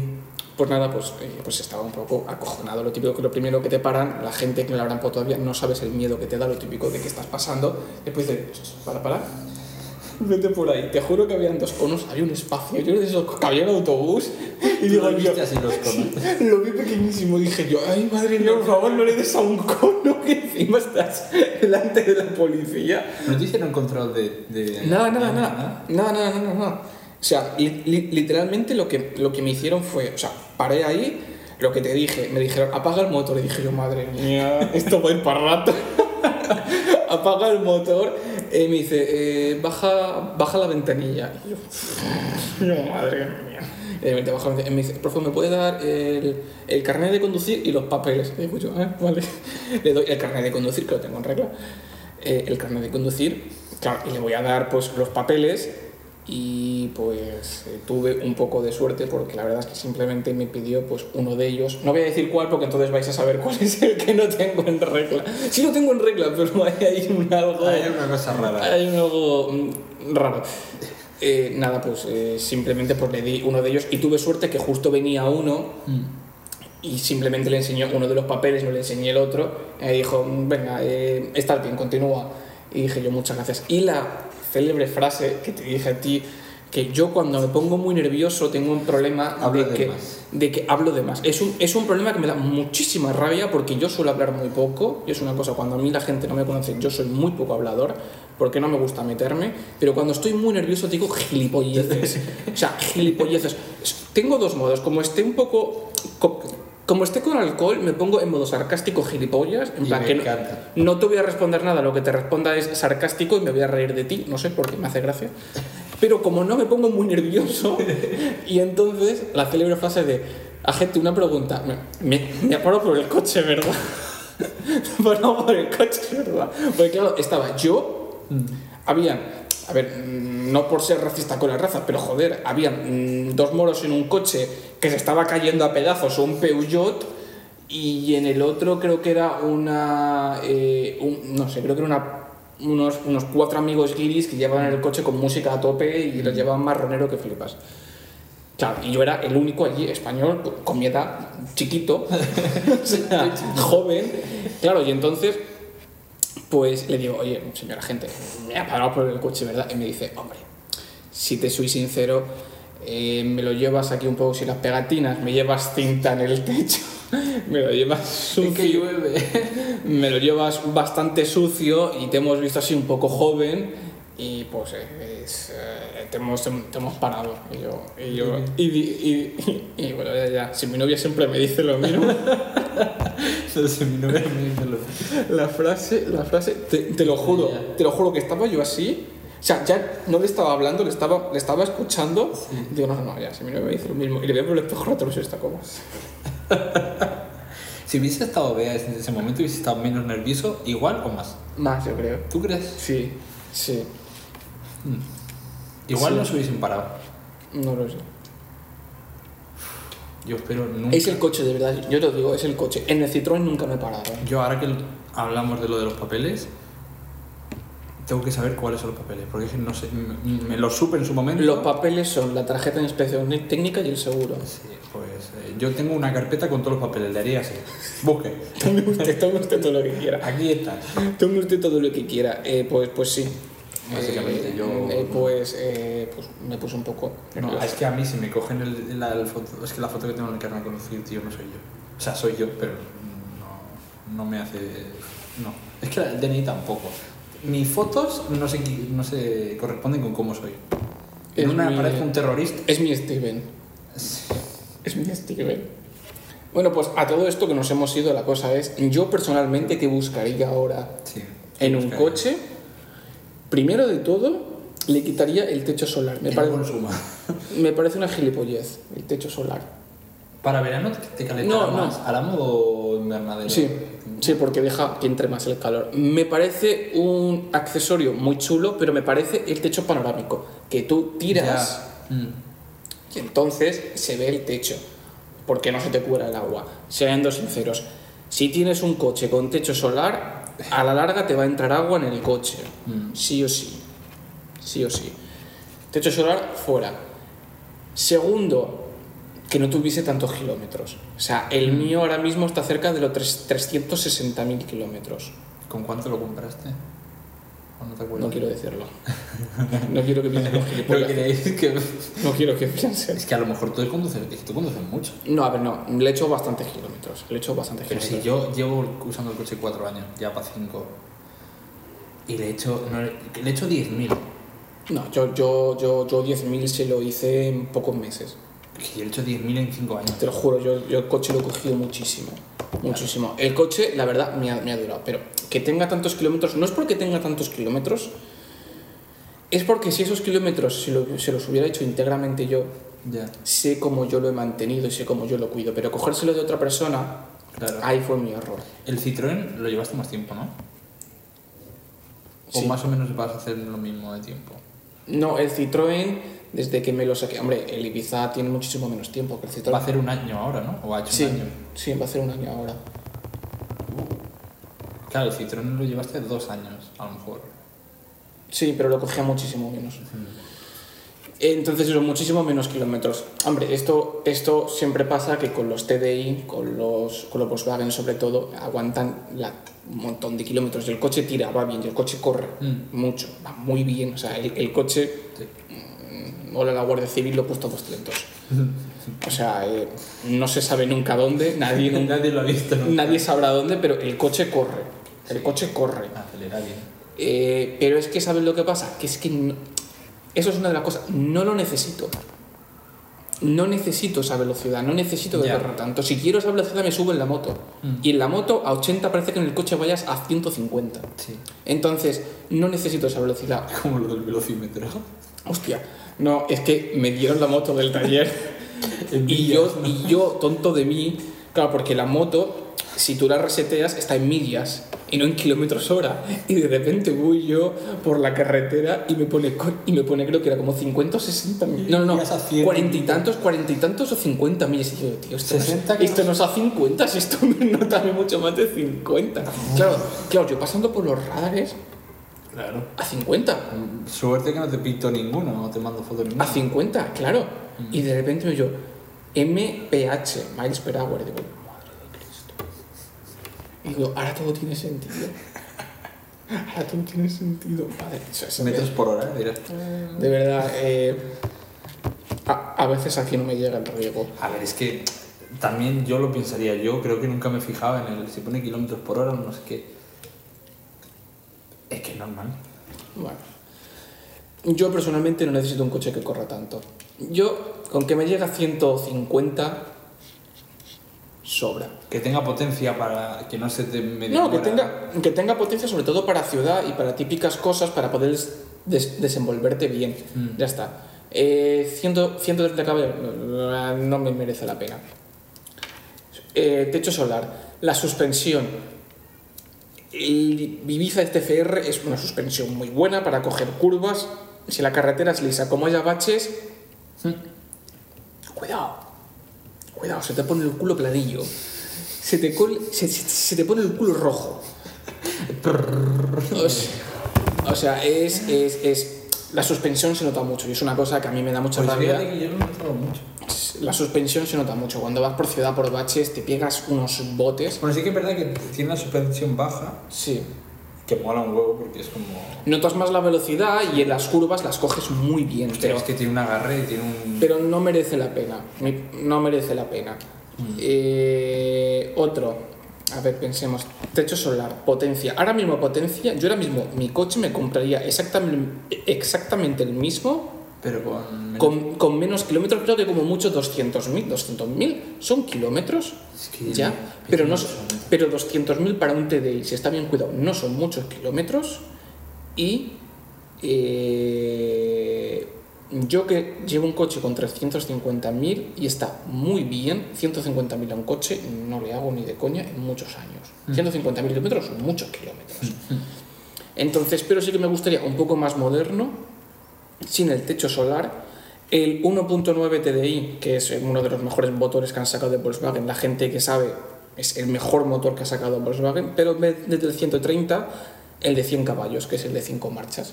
pues nada, pues, eh, pues estaba un poco acojonado. Lo típico que lo primero que te paran, la gente que no la habrán todavía no sabes el miedo que te da, lo típico de que estás pasando. Después de, para, para. Vete por ahí. Te juro que habían dos conos, había un espacio. Yo de esos que había un autobús. Y digo, lo viste así los conos. lo vi pequeñísimo. Dije yo, ay madre mía, por favor, no le des a un cono que encima estás delante de la policía. ¿No te hicieron control de.? de Nada, nada, nada. Nada, nada, nada, nada. O sea, li- li- literalmente lo que, lo que me hicieron fue, o sea, paré ahí, lo que te dije, me dijeron, apaga el motor. Y dije yo, madre mía, esto va a ir para rato. Apaga el motor. Y me dice, eh, baja, baja la ventanilla. Y yo, madre mía. Y me dice, profe, ¿me puede dar el, el carnet de conducir y los papeles? Y digo yo, ah, vale. <laughs> Le doy el carnet de conducir, que lo tengo en regla. eh, el carnet de conducir, claro, y le voy a dar pues los papeles y pues eh, tuve un poco de suerte porque la verdad es que simplemente me pidió pues uno de ellos, no voy a decir cuál porque entonces vais a saber cuál es el que no tengo en regla. Sí lo tengo en regla, pero hay ahí un algo... Hay una cosa rara. Hay un algo mm, raro. Eh, nada, pues eh, simplemente pues le di uno de ellos y tuve suerte que justo venía uno Mm. y simplemente le enseñó uno de los papeles, no le enseñé el otro. Y dijo, venga, eh, estás bien, continúa. Y dije yo, muchas gracias. Y la célebre frase que te dije a ti, que yo cuando me pongo muy nervioso tengo un problema Hablo de, de que, más. de que hablo de más. Es un, es un problema que me da muchísima rabia porque yo suelo hablar muy poco. Y es una cosa, cuando a mí la gente no me conoce, yo soy muy poco hablador porque no me gusta meterme. Pero cuando estoy muy nervioso digo gilipolleces. <laughs> o sea, gilipolleces. Tengo dos modos. Como esté un poco... co- Como esté con alcohol, me pongo en modo sarcástico gilipollas. En Y plan me que no, encanta. no te voy a responder nada, lo que te responda es sarcástico y me voy a reír de ti. No sé por qué me hace gracia. Pero como no me pongo muy nervioso, y entonces la célebre frase de, agente, una pregunta, me, me, parado por el coche, ¿verdad? <laughs> me ha parado por el coche, ¿verdad? Porque claro, estaba yo, habían, a ver, no por ser racista con la raza, pero joder, habían mm, dos moros en un coche que se estaba cayendo a pedazos, un Peugeot, y en el otro creo que era una, eh, un- no sé, creo que era una unos, unos cuatro amigos guiris que llevaban el coche con música a tope y los llevaban marronero que flipas. Claro, y yo era el único allí español con mi edad, chiquito, <laughs> joven. Claro, y entonces, pues le digo, oye, señora gente, me ha parado por el coche, ¿verdad? Y me dice, hombre, si te soy sincero, eh, me lo llevas aquí un poco sin las pegatinas, me llevas cinta en el techo, <laughs> me lo llevas sucio que llueve. <laughs> me lo llevas bastante sucio y te hemos visto así un poco joven y pues eh, es, eh, te, hemos, te hemos parado. Y yo, y, yo, y, bueno, ya, ya, si mi novia siempre me dice lo mismo, <laughs> Entonces mi novia me dice lo la frase, la frase, te, te lo juro, te lo juro que estaba yo así. O sea, ya no le estaba hablando, le estaba, le estaba escuchando. Digo, no, no, ya, si mi novia me dice lo mismo. Y le veo por el espejo retrovisor y está como... <laughs> Si hubiese estado Bea en ese momento, hubiese estado menos nervioso, igual o más. Más, yo creo. ¿Tú crees? Sí, sí. Igual Sí. no os hubiesen parado. No lo sé. Yo espero nunca. Es el coche, de verdad. Yo te lo digo, es el coche. En el Citroën nunca me he parado. ¿eh? Yo ahora que hablamos de lo de los papeles, tengo que saber cuáles son los papeles, porque es que no sé, me, me lo supe en su momento. Los papeles son la tarjeta de inspección técnica y el seguro. Sí, pues eh, yo tengo una carpeta con todos los papeles, le haría así. Busque. <laughs> Tome usted, tome usted todo lo que quiera. Aquí está. Tome usted todo lo que quiera. Eh, pues, pues sí. Básicamente, Eh, yo- eh, pues, eh, pues me puse un poco. No, nervioso. es que a mí si me cogen el, la, el foto, es que la foto que tengo en el carnet de conducir, tío, no soy yo. O sea, soy yo, pero no, no me hace... No. Es que el DNI tampoco. Mis fotos no se, no se corresponden con cómo soy. En Es una mi- parezco un terrorista. Es mi Steven. Es mi Steven. Bueno, pues a todo esto que nos hemos ido, la cosa es, yo personalmente que buscaría ahora Sí. en un coche, primero de todo, le quitaría el techo solar. Me, parece, no consuma. <laughs> me parece una gilipollez, el techo solar. Para verano te calentará No, no. más. ¿A la modo invernadero? Sí, sí, porque deja que entre más el calor. Me parece un accesorio muy chulo, pero me parece el techo panorámico, que tú tiras. Mm. y entonces se ve el techo, porque no se te cubra el agua. Siendo sinceros, si tienes un coche con techo solar, a la larga te va a entrar agua en el coche, Mm. sí o sí, sí o sí. Techo solar fuera. Segundo, que no tuviese tantos kilómetros. O sea, el mío ahora mismo está cerca de los tres- 360.000 kilómetros. ¿Con cuánto lo compraste? ¿O no te acuerdas? No quiero decirlo. <laughs> No quiero que piensen los <laughs> ¿No gilipollas. que.? <laughs> No quiero que piensen. Es que a lo mejor tú conduces, es que tú conduces mucho. No, a ver, no. Le he hecho bastantes kilómetros. Le he hecho bastantes Pero kilómetros. si yo llevo usando el coche cuatro años, ya para cinco, y le he hecho, no, le he hecho 10.000. No, yo, yo, yo, yo 10.000 se lo hice en pocos meses. Que yo he hecho 10.000 en cinco años. Te lo juro, yo, yo el coche lo he cogido muchísimo. Muchísimo. El coche, la verdad, me ha, me ha durado. Pero que tenga tantos kilómetros, no es porque tenga tantos kilómetros, es porque si esos kilómetros se, lo- se los hubiera hecho íntegramente yo, sé cómo yo lo he mantenido y sé cómo yo lo cuido. Pero cogérselo de otra persona, claro. ahí fue mi error. El Citroën lo llevaste más tiempo, ¿no? O Sí. más o menos vas a hacer lo mismo de tiempo. No, el Citroën, desde que me lo saqué. Hombre, el Ibiza tiene muchísimo menos tiempo que el Citroën. Va a hacer un año ahora, ¿no? O ha hecho Sí, un año. sí, va a hacer un año ahora. Claro, el Citroën lo llevaste dos años, a lo mejor. Sí, pero lo cogía muchísimo menos. Entonces son muchísimo menos kilómetros. Hombre, esto, esto siempre pasa que con los TDI, con los, con los Volkswagen sobre todo, aguantan la- un montón de kilómetros. Y el coche tira, va bien, y el coche corre Mm. mucho, va muy bien. O sea, el, el coche, Sí. Hola la Guardia Civil, lo he puesto a 200. O sea, eh, no se sabe nunca dónde, nadie, nunca- <laughs> Nadie lo ha visto, ¿no? nadie sabrá dónde, pero el coche corre. El Sí. coche corre. Acelera bien. Eh, pero es que, ¿sabes lo que pasa? Que es que no- eso es una de las cosas. No lo necesito. No necesito esa velocidad, no necesito que Ya. corra tanto. Si quiero esa velocidad, me subo en la moto. Mm. Y en la moto a 80 parece que en el coche vayas a 150. Sí. Entonces, no necesito esa velocidad. <laughs> Como lo del velocímetro. Hostia, no, es que me dieron la moto del taller. <laughs> y, yo, ¿no? y yo, tonto de mí, claro, porque la moto, si tú la reseteas, está en millas y no en kilómetros hora. Y de repente voy yo por la carretera y me pone, y me pone creo que era como 50 o 60 millas. No, no, no, 100. 40 y tantos, 40 y tantos o 50 millas. Y yo, tío, esto, no es- 60 esto no es a 50, si esto me nota a mí mucho más de 50. Claro, claro, yo pasando por los radares Claro. a 50. Suerte que no te pinto ninguno, no te mando foto ninguna. A 50, claro. Y de repente me yo, MPH, miles per hour. Y digo, madre de Cristo. Y digo, ahora todo tiene sentido. <laughs> Ahora todo tiene sentido. Madre, Metros por hora, dirás. De verdad, eh, a, a veces aquí no me llega el riego. A ver, es que también yo lo pensaría. Yo creo que nunca me fijaba en el si pone kilómetros por hora no sé qué. Es que es normal. Bueno. Yo personalmente no necesito un coche que corra tanto. Yo, con que me llegue a 150, sobra. Que tenga potencia para que no se te No, que tenga, que tenga potencia sobre todo para ciudad y para típicas cosas para poder des- desenvolverte bien. Mm. Ya está. Eh, 100, 130 caballos no me merece la pena. Eh, techo solar, la suspensión. El Ibiza este FR es una suspensión muy buena para coger curvas si la carretera es lisa, como haya baches, cuidado, cuidado, se te pone el culo clarillo, se te, col- se, se- se te pone el culo rojo. O sea, o sea, es, es, es- La suspensión se nota mucho y es una cosa que a mí me da mucha Pues rabia. fíjate que yo no he notado mucho. La suspensión se nota mucho. Cuando vas por ciudad, por baches, te pegas unos botes. Bueno, sí que es verdad que tiene una suspensión baja, Sí. que mola un huevo porque es como... Notas más la velocidad y en las curvas las coges muy bien. Pero Pero, es que tiene un agarre y tiene un... pero no merece la pena. No merece la pena. Eh, otro. A ver, pensemos. Techo solar, potencia. Ahora mismo potencia. Yo ahora mismo mi coche me compraría exactamente, exactamente el mismo Pero con... con, con menos kilómetros. Creo que como mucho 200.000. 200.000 son kilómetros. Es que- Ya, pero, no, pero 200.000 para un TDI, si está bien cuidado, no son muchos kilómetros. Y eh, yo que llevo un coche con 350.000 y está muy bien, 150.000 a un coche no le hago ni de coña en muchos años. 150.000 kilómetros son muchos kilómetros. Entonces, pero sí que me gustaría un poco más moderno, sin el techo solar. El 1.9 TDI, que es uno de los mejores motores que han sacado de Volkswagen, la gente que sabe es el mejor motor que ha sacado Volkswagen, pero en vez del 130, el de 100 caballos, que es el de 5 marchas.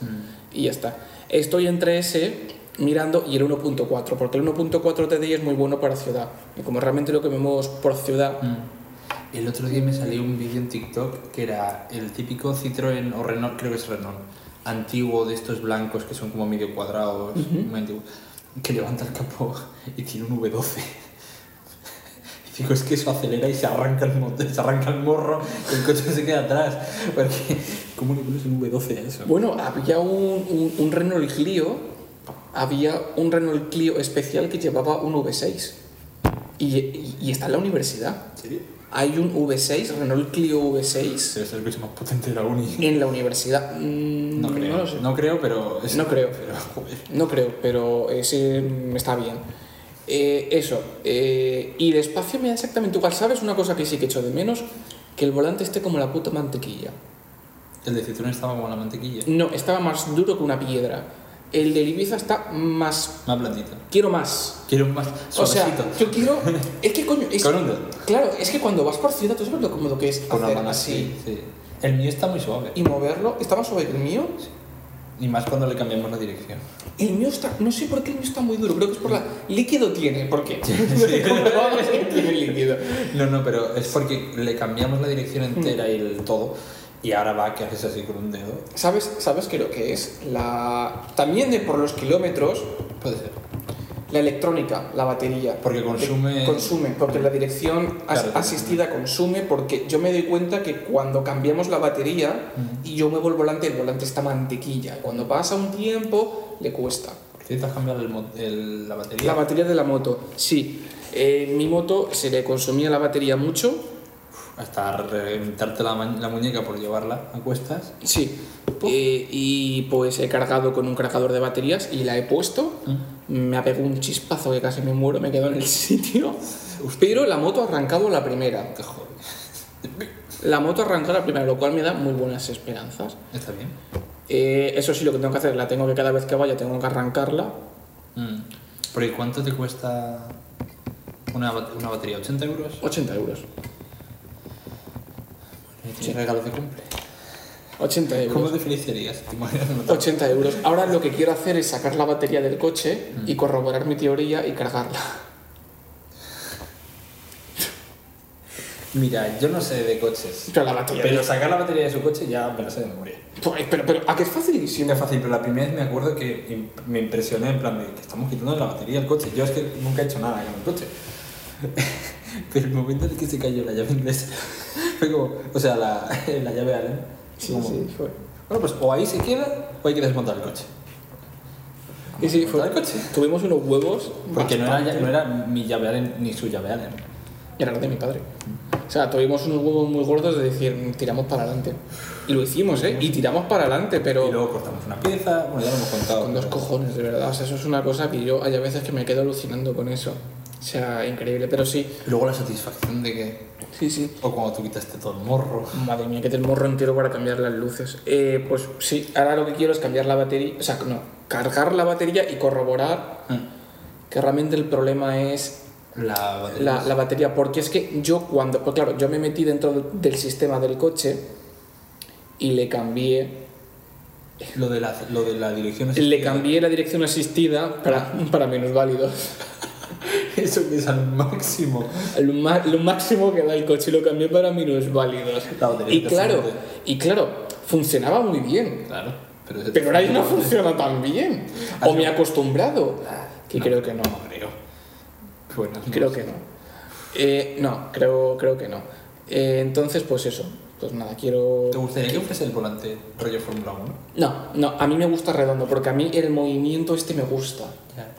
Y ya está. Estoy entre ese mirando y el 1.4, porque el 1.4 TDI es muy bueno para ciudad. Y como realmente lo que vemos por ciudad, Mm. El otro día me salió un vídeo en TikTok que era el típico Citroën o Renault, creo que es Renault, antiguo de estos blancos que son como medio cuadrados, muy antiguo, que levanta el capó y tiene un V12. Y <laughs> digo, es que eso acelera y se arranca el, se arranca el morro y el coche se queda atrás. Porque, <laughs> ¿cómo le pones un V12 a eso? Bueno, había un, un, un Renault Clio, había un Renault Clio especial que llevaba un V6. Y, y- y está en la universidad. Hay un V6, Renault Clio V6, Debe ser el coche más potente de la uni. en la universidad. Mm, No creo, lo sé. no creo, pero... es- No creo. Pero, joder. No creo, pero ese está bien. Eh, eso. eh, y el espacio me da exactamente igual. ¿Sabes una cosa que sí que echo de menos? Que el volante esté como la puta mantequilla. El de Citroën estaba como la mantequilla. No, estaba más duro que una piedra. El de Ibiza está más... Más blandito. Quiero más. Quiero más O sea, suavecito. yo quiero... <laughs> Es que coño... Es, Con un dedo. Claro, es que cuando vas por ciudad, tú sabes lo cómodo que es Con la hacer mano así así. Sí. El mío está muy suave. y moverlo. Está más suave que el mío. Y más cuando le cambiamos la dirección. El mío está... No sé por qué el mío está muy duro. Creo que es por la... Líquido tiene. ¿Por qué? <laughs> Que <laughs> tiene líquido. No, no, pero es porque le cambiamos la dirección Mm. entera y el todo. Y ahora va que haces así con un dedo. ¿Sabes, ¿Sabes qué lo que es? La... También de por los kilómetros, Puede ser. la electrónica, la batería. Porque consume. Consume, porque la dirección Claro. asistida consume, porque yo me doy cuenta que cuando cambiamos la batería y yo muevo el volante, el volante está mantequilla. Cuando pasa un tiempo, le cuesta. ¿Necesitas cambiar el- la batería? La batería de la moto, sí. Eh, mi moto se le consumía la batería mucho, Hasta reventarte la, la muñeca por llevarla a cuestas. sí. Eh, y pues he cargado con un cargador de baterías y la he puesto. Me ha pegado un chispazo que casi me muero, me quedo en el <laughs> sitio. Pero la moto ha arrancado la primera. Qué joder. La moto arrancó la primera, lo cual me da muy buenas esperanzas. Está bien. Eh, eso sí, lo que tengo que hacer, la tengo que cada vez que vaya, tengo que arrancarla. Mm. Porque ¿cuánto te cuesta una, una batería? ¿80 euros? 80 euros. Sí. regalo de cumple. 80 ¿Cómo euros. diferenciarías? ¿Te imaginas una 80 euros. Ahora lo que quiero hacer es sacar la batería del coche y corroborar mi teoría y cargarla. Mira, yo no sé de coches. Pero la batería. Pero sacar la batería de su coche ya me la sé de memoria. Pues, pero, pero, ¿a qué es facilísimo? Es fácil, pero la primera vez me acuerdo que me impresioné en plan de que estamos quitando la batería del coche. Yo es que nunca he hecho nada con el coche. <laughs> pero el momento en el que se cayó la llave inglesa <laughs> fue como, o sea, la, <laughs> la llave Allen. Sí, como, sí, fue. Bueno, pues o ahí se queda o hay que desmontar el coche. Y sí, fue. ¿Montar el coche? Tuvimos unos huevos. Porque no era, no era mi llave Allen ni su llave Allen. Era la de mi padre. O sea, tuvimos unos huevos muy gordos de decir, tiramos para adelante. Y lo hicimos, ¿eh? Y tiramos para adelante, pero Y luego cortamos una pieza, bueno, ya lo hemos contado. con dos pero- cojones, de verdad. O sea, eso es una cosa que yo hay a veces que me quedo alucinando con eso. O sea, increíble, pero sí. Luego la satisfacción de que. Sí, sí. O cuando tú quitaste todo el morro. Madre mía, que el morro entero para cambiar las luces. Eh, pues sí, ahora lo que quiero es cambiar la batería. O sea, no. cargar la batería y corroborar que realmente el problema es La batería. la, la batería. Porque es que yo cuando, pues claro, yo me metí dentro del- del sistema del coche y le cambié, Lo de la, lo de la dirección le asistida. cambié la dirección asistida para, para minusválidos. Eso que es al máximo. Lo, máximo que da el coche lo cambié para minusválidos. Batería Y claro, y claro, funcionaba muy bien. Claro. Pero, ahora ya no funciona tan bien. O me he acostumbrado. Que No, creo que no. No creo. Bueno, Creo que no. Eh, no, creo, creo que no. Eh, entonces, pues eso. Pues nada, quiero. ¿Te gustaría que fuese el volante rollo Fórmula 1? No, no, a mí me gusta redondo, porque a mí el movimiento este me gusta.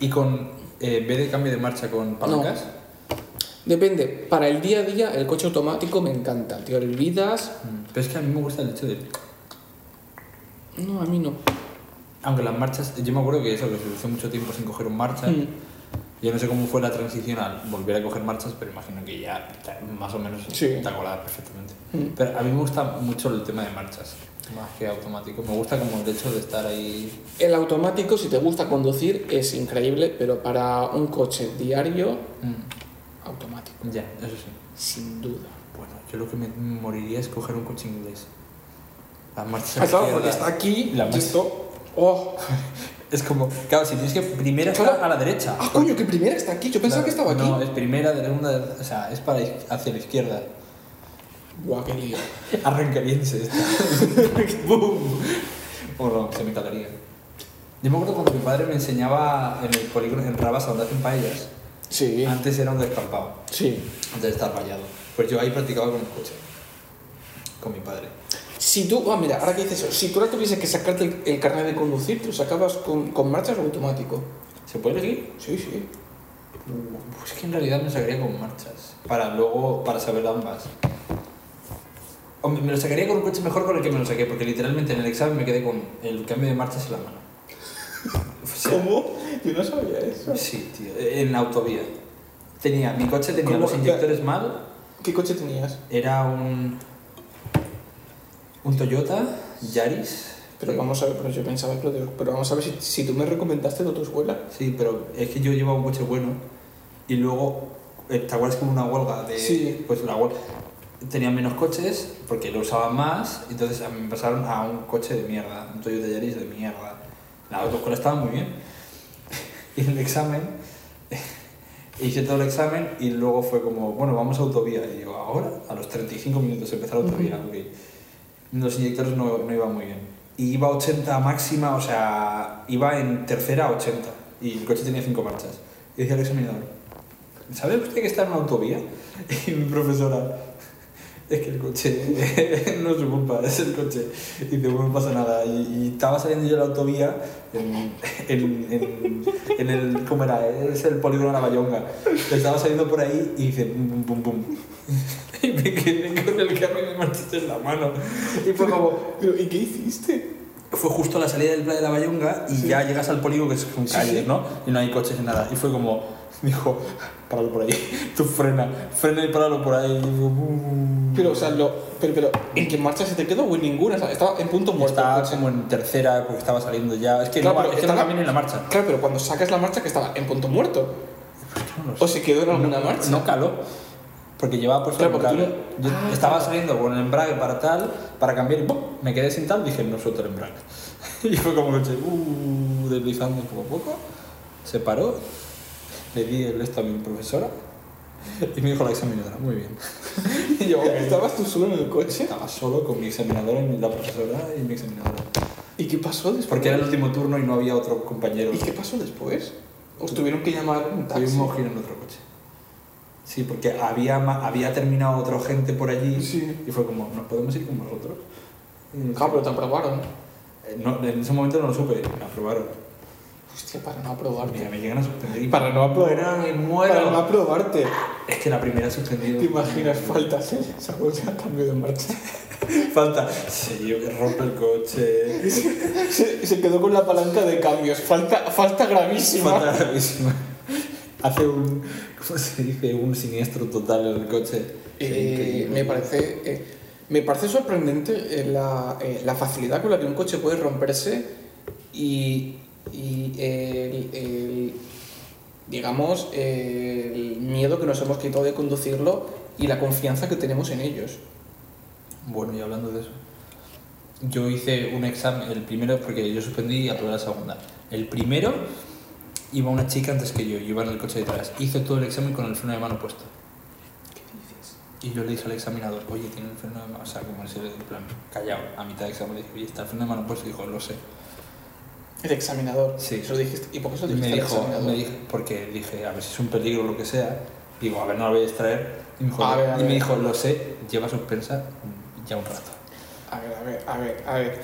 ¿Y con, eh, vez de cambio de marcha con palancas? Depende, para el día a día el coche automático me encanta. Te olvidas. Mm, Pero es que a mí me gusta el hecho de... No, a mí no. Aunque las marchas... Yo me acuerdo que eso, que se hizo mucho tiempo sin coger un marcha. Mm. Yo no sé cómo fue la transición al volver a coger marchas, pero imagino que ya más o menos Sí. te acuerdas perfectamente. Mm. Pero a mí me gusta mucho el tema de marchas, más que automático. Me gusta como el hecho de estar ahí... El automático, si te gusta conducir, es increíble, pero para un coche diario, Mm, automático. Ya, eso sí. Sin duda. Bueno, yo lo que me moriría es coger un coche inglés. Las marchas Ah, claro, izquierda- porque está aquí. La marcha-. ¡Oh! <laughs> Es como, claro, si tienes que primera está Claro. a la derecha. ¡Ah, coño, que primera está aquí! Yo pensaba que estaba aquí. No, es primera, de segunda, o sea, es para hacia la izquierda. Guau, qué lío. Arrancariense esta. <laughs> ¡Bum! O no, se me calaría. Yo me acuerdo cuando mi padre me enseñaba en el polígono, en Rabasa, donde hacen paellas. Sí. Antes era un descampado, Sí. antes de estar rayado. Pues yo ahí practicaba con el coche. Con mi padre. Si tú, ah, mira, ahora que dices eso, si tú ahora tuvieses que sacarte el, el carnet de conducir, ¿te lo sacabas con, con marchas o automático? ¿Se puede elegir? Sí, sí. Pues que en realidad me sacaría con marchas. Para luego, para saber ambas. Hombre, me lo sacaría con un coche mejor con el que me lo saqué, porque literalmente en el examen me quedé con el cambio de marchas en la mano. O sea, ¿Cómo? Yo no sabía eso. Sí, tío, en la autovía. Tenía, mi coche tenía ¿Cómo? los inyectores mal, ¿Qué coche tenías? era un. un Toyota Yaris. Pero vamos a ver, pero yo pensaba, pero, pero vamos a ver si, si tú me recomendaste tu escuela. Sí, pero es que yo llevaba un coche bueno y luego, eh, ¿te acuerdas hubo una huelga de... Sí. Pues la huelga... Tenían menos coches porque lo usaban más, entonces me pasaron a un coche de mierda, un Toyota Yaris de mierda. La autoescuela estaba muy bien. <laughs> Y el examen, <laughs> hice todo el examen y luego fue como, bueno, vamos a autovía. Y digo, ¿ahora? A los 35 minutos empezar autovía. ok. Los inyectores no, no iban muy bien. Y iba a 80 máxima, o sea, iba en tercera a 80. Y el coche tenía 5 marchas. Y decía el examinador, ¿sabe usted que está en una autovía? <laughs> Y mi profesora, es que el coche <laughs> no es su culpa, es el coche. Y dice, bueno, no pasa nada. Y, y estaba saliendo yo de la autovía en, <laughs> en, en, en el, ¿cómo era? Es el polígono de la Bayonga. Estaba saliendo por ahí y dice, bum, bum, bum, bum. <laughs> Y me quedé con el cambio de marchas en la mano. Y fue como, ¿Y qué hiciste? fue justo a la salida del Playa de la Bayonga y Sí. ya llegas al polígono que es con Sí, calles, sí. ¿no? Y no hay coches ni nada. Y fue como, me <laughs> dijo, páralo por ahí, <laughs> tú frena, frena y páralo por ahí. "Uh". Pero, o sea, lo, pero, pero, ¿en qué marcha se te quedó o en ninguna? O sea, estaba en punto muerto. estaba como en tercera porque estaba saliendo ya. Es que Claro, no, pero es que no estaba- cambié ni la marcha. Claro, pero cuando sacas la marcha que estaba en punto muerto. No. O se quedó en alguna marcha. No caló. Porque llevaba puesto Claro, el tú embrague. no- Yo Ah, estaba claro. saliendo con el embrague para tal, para cambiar y ¡pum! me quedé sin tal, dije no suelto el embrague. <laughs> Y fue como que uh, deslizando poco a poco, se paró, le di el esto a mi profesora y me dijo la examinadora, muy bien. <laughs> Y yo. ¿Estabas tú solo en el coche? estaba solo con mi examinadora, y la profesora y mi examinadora. ¿Y qué pasó después? Porque era el último turno y no había otro compañero. ¿Y qué pasó después? ¿Os tuvieron que llamar un taxi? Tuvimos que ir en otro coche. Sí, porque había, había terminado otra gente por allí Sí. y fue como, ¿nos podemos ir con vosotros? Ah, pero te aprobaron. Eh, no, en ese momento no lo supe, me aprobaron. Hostia, para no aprobarte. Mira, me llegan a suspender y Para no aprobar. me muero. Para no aprobarte. Es que la primera suspendido. ¿Te imaginas faltas? ¿eh? Se ha cambio de marcha. <laughs> Falta. Sí, rompe el coche. Se, se quedó con la palanca de cambios. Falta, falta gravísima. Falta gravísima. Hace un. ¿Cómo se dice? Un siniestro total en el coche. Eh, me parece eh, me parece sorprendente eh, la, eh, la facilidad con la que un coche puede romperse y, y el, el- digamos, el miedo que nos hemos quitado de conducirlo y la confianza que tenemos en ellos. Bueno, y hablando de eso, yo hice un examen, el primero, porque yo suspendí y aprobé la segunda. El primero iba una chica antes que yo, yo iba en el coche detrás. Hizo todo el examen con el freno de mano puesto. ¿Qué dices? Y yo le dije al examinador, oye, tiene el freno de mano, o sea, como en plan, callado, a mitad de examen, le dije, oye, está el freno de mano puesto, y dijo, lo sé. El examinador. Sí. Eso dijiste. ¿Y por qué eso me dijiste al dijo, examinador? me dijo, porque dije, a ver si es un peligro o lo que sea. Digo, a ver, no la voy a extraer. Y me dijo, A ver, a y me ver. dijo lo sé, lleva suspensa ya un rato. A ver, a ver, a ver, a ver.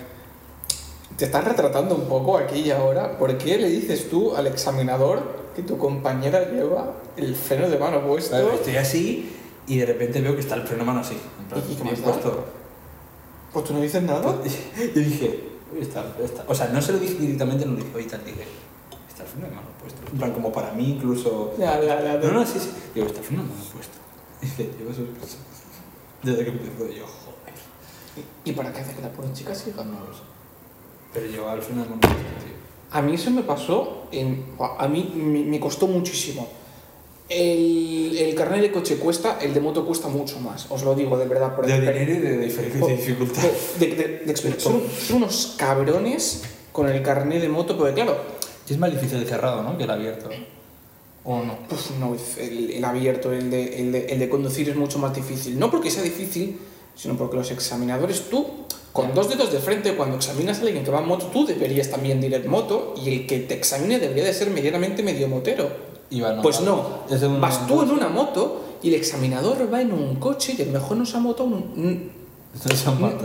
Te estás retratando un poco aquí y ahora. ¿Por qué le dices tú al examinador que tu compañera lleva el freno de mano puesto? Claro, Estoy así y de repente veo que está el freno de mano así. En plan, ¿Y qué más da? puesto. Pues tú no dices nada. <laughs> Y dije, "Uy, está, está". O sea, no se lo dije directamente, no lo dije, oye, tal, dije, está el freno de mano puesto. En plan, como para mí incluso. Ya, ya, ya. No, no, sí, sí. Digo, está el freno de mano puesto. <laughs> Dice, lleva suspensa. Desde que empezó yo, joder. ¿Y para qué hace que la pobre chica siga? No lo sé. Pero llevaba el freno de mano puesto, tío. A mí eso me pasó, en, a mí me, me costó muchísimo. El, el carnet de coche cuesta, el de moto cuesta mucho más, os lo digo de verdad. por- De dinero y de, diferencia por- de dificultad. de- de- de experiencia. son, son unos cabrones con el carnet de moto, porque claro, es más difícil el cerrado, ¿no? Que el abierto. ¿O no? pues no, el, el abierto, el de, el, de, el de conducir es mucho más difícil. No porque sea difícil, sino porque los examinadores, tú, con dos dedos de frente, cuando examinas a alguien que va en moto, tú deberías también de ir en moto y el que te examine debería de ser medianamente medio motero. Iba, Pues no, un- vas tú en una moto y el examinador va en un coche y a lo mejor no se ha montado un-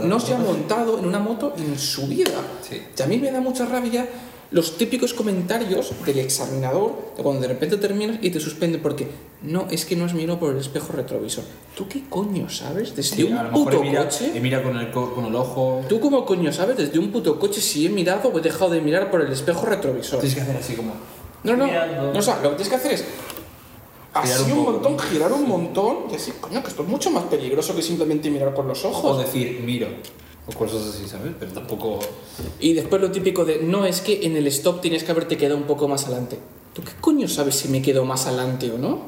No se no ha montado en una moto en su vida. Sí. Y a mí me da mucha rabia los típicos comentarios del examinador de cuando de repente terminas y te suspende porque no, es que no has mirado por el espejo retrovisor. ¿Tú qué coño sabes desde Sí, un a lo mejor puto he mira, coche? he mira con, el, co- con el ojo. ¿Tú cómo coño sabes desde un puto coche si he mirado o he dejado de mirar por el espejo retrovisor? Tienes que hacer así como. No, no, no, o sea, lo que tienes que hacer es así un montón, girar un montón y así, coño, que esto es mucho más peligroso que simplemente mirar por los O ojos. decir, miro. O cosas así, ¿sabes? Pero tampoco. Y después lo típico de, no, es que en el stop tienes que haberte quedado un poco más adelante. ¿Tú qué coño sabes si me quedo más adelante o no?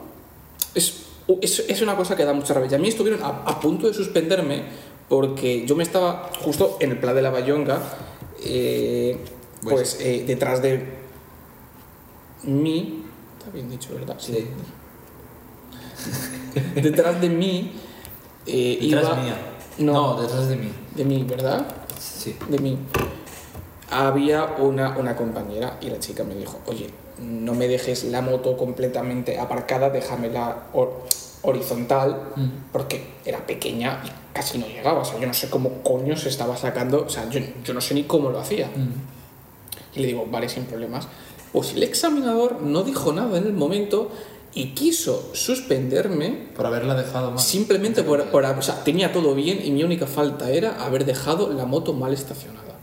Es, es, es una cosa que da mucha rabia. A mí estuvieron a, a punto de suspenderme porque yo me estaba justo en el plan de la Bayonga, eh, pues eh, detrás de mí, está bien dicho, ¿verdad? Sí. <laughs> detrás de mí eh, Detrás iba... mía. No, No, detrás de mí. de mí, ¿verdad? Sí. de mí, había una, una compañera y la chica me dijo, oye, no me dejes la moto completamente aparcada, déjamela hor- horizontal, Mm. porque era pequeña y casi no llegaba, o sea, yo no sé cómo coño se estaba sacando, o sea, yo, yo no sé ni cómo lo hacía. Mm. Y le digo, vale, sin problemas. Pues el examinador no dijo nada en el momento y quiso suspenderme Por haberla dejado mal. Simplemente por, por- O sea, tenía todo bien y mi única falta era haber dejado la moto mal estacionada.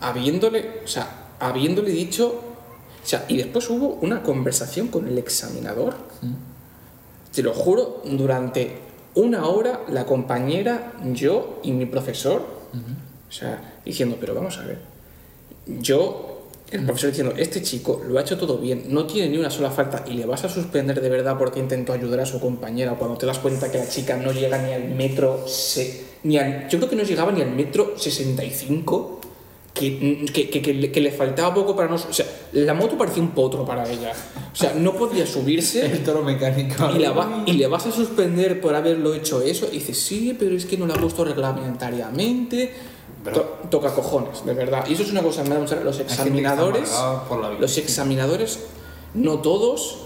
Habiéndole. O sea, habiéndole dicho. O sea, y después hubo una conversación con el examinador. Mm. Te lo juro, durante una hora la compañera, yo y mi profesor. O sea, diciendo, pero vamos a ver. Yo, el profesor diciendo, este chico lo ha hecho todo bien, no tiene ni una sola falta y le vas a suspender de verdad porque intentó ayudar a su compañera cuando te das cuenta que la chica no llega ni al metro. Se, ni al, yo creo que no llegaba ni al metro 65. Que, que, que, que le, que le faltaba poco para no... O sea, la moto parecía un potro para ella. O sea, no podía subirse <laughs> El toro mecánico. y, la va- y le vas a suspender por haberlo hecho eso. Y dices, sí, pero es que no lo ha puesto reglamentariamente. Pero- To- toca cojones, de verdad. Y eso es una cosa que me da mucha. Los examinadores, amargada por la vida. los examinadores, no todos,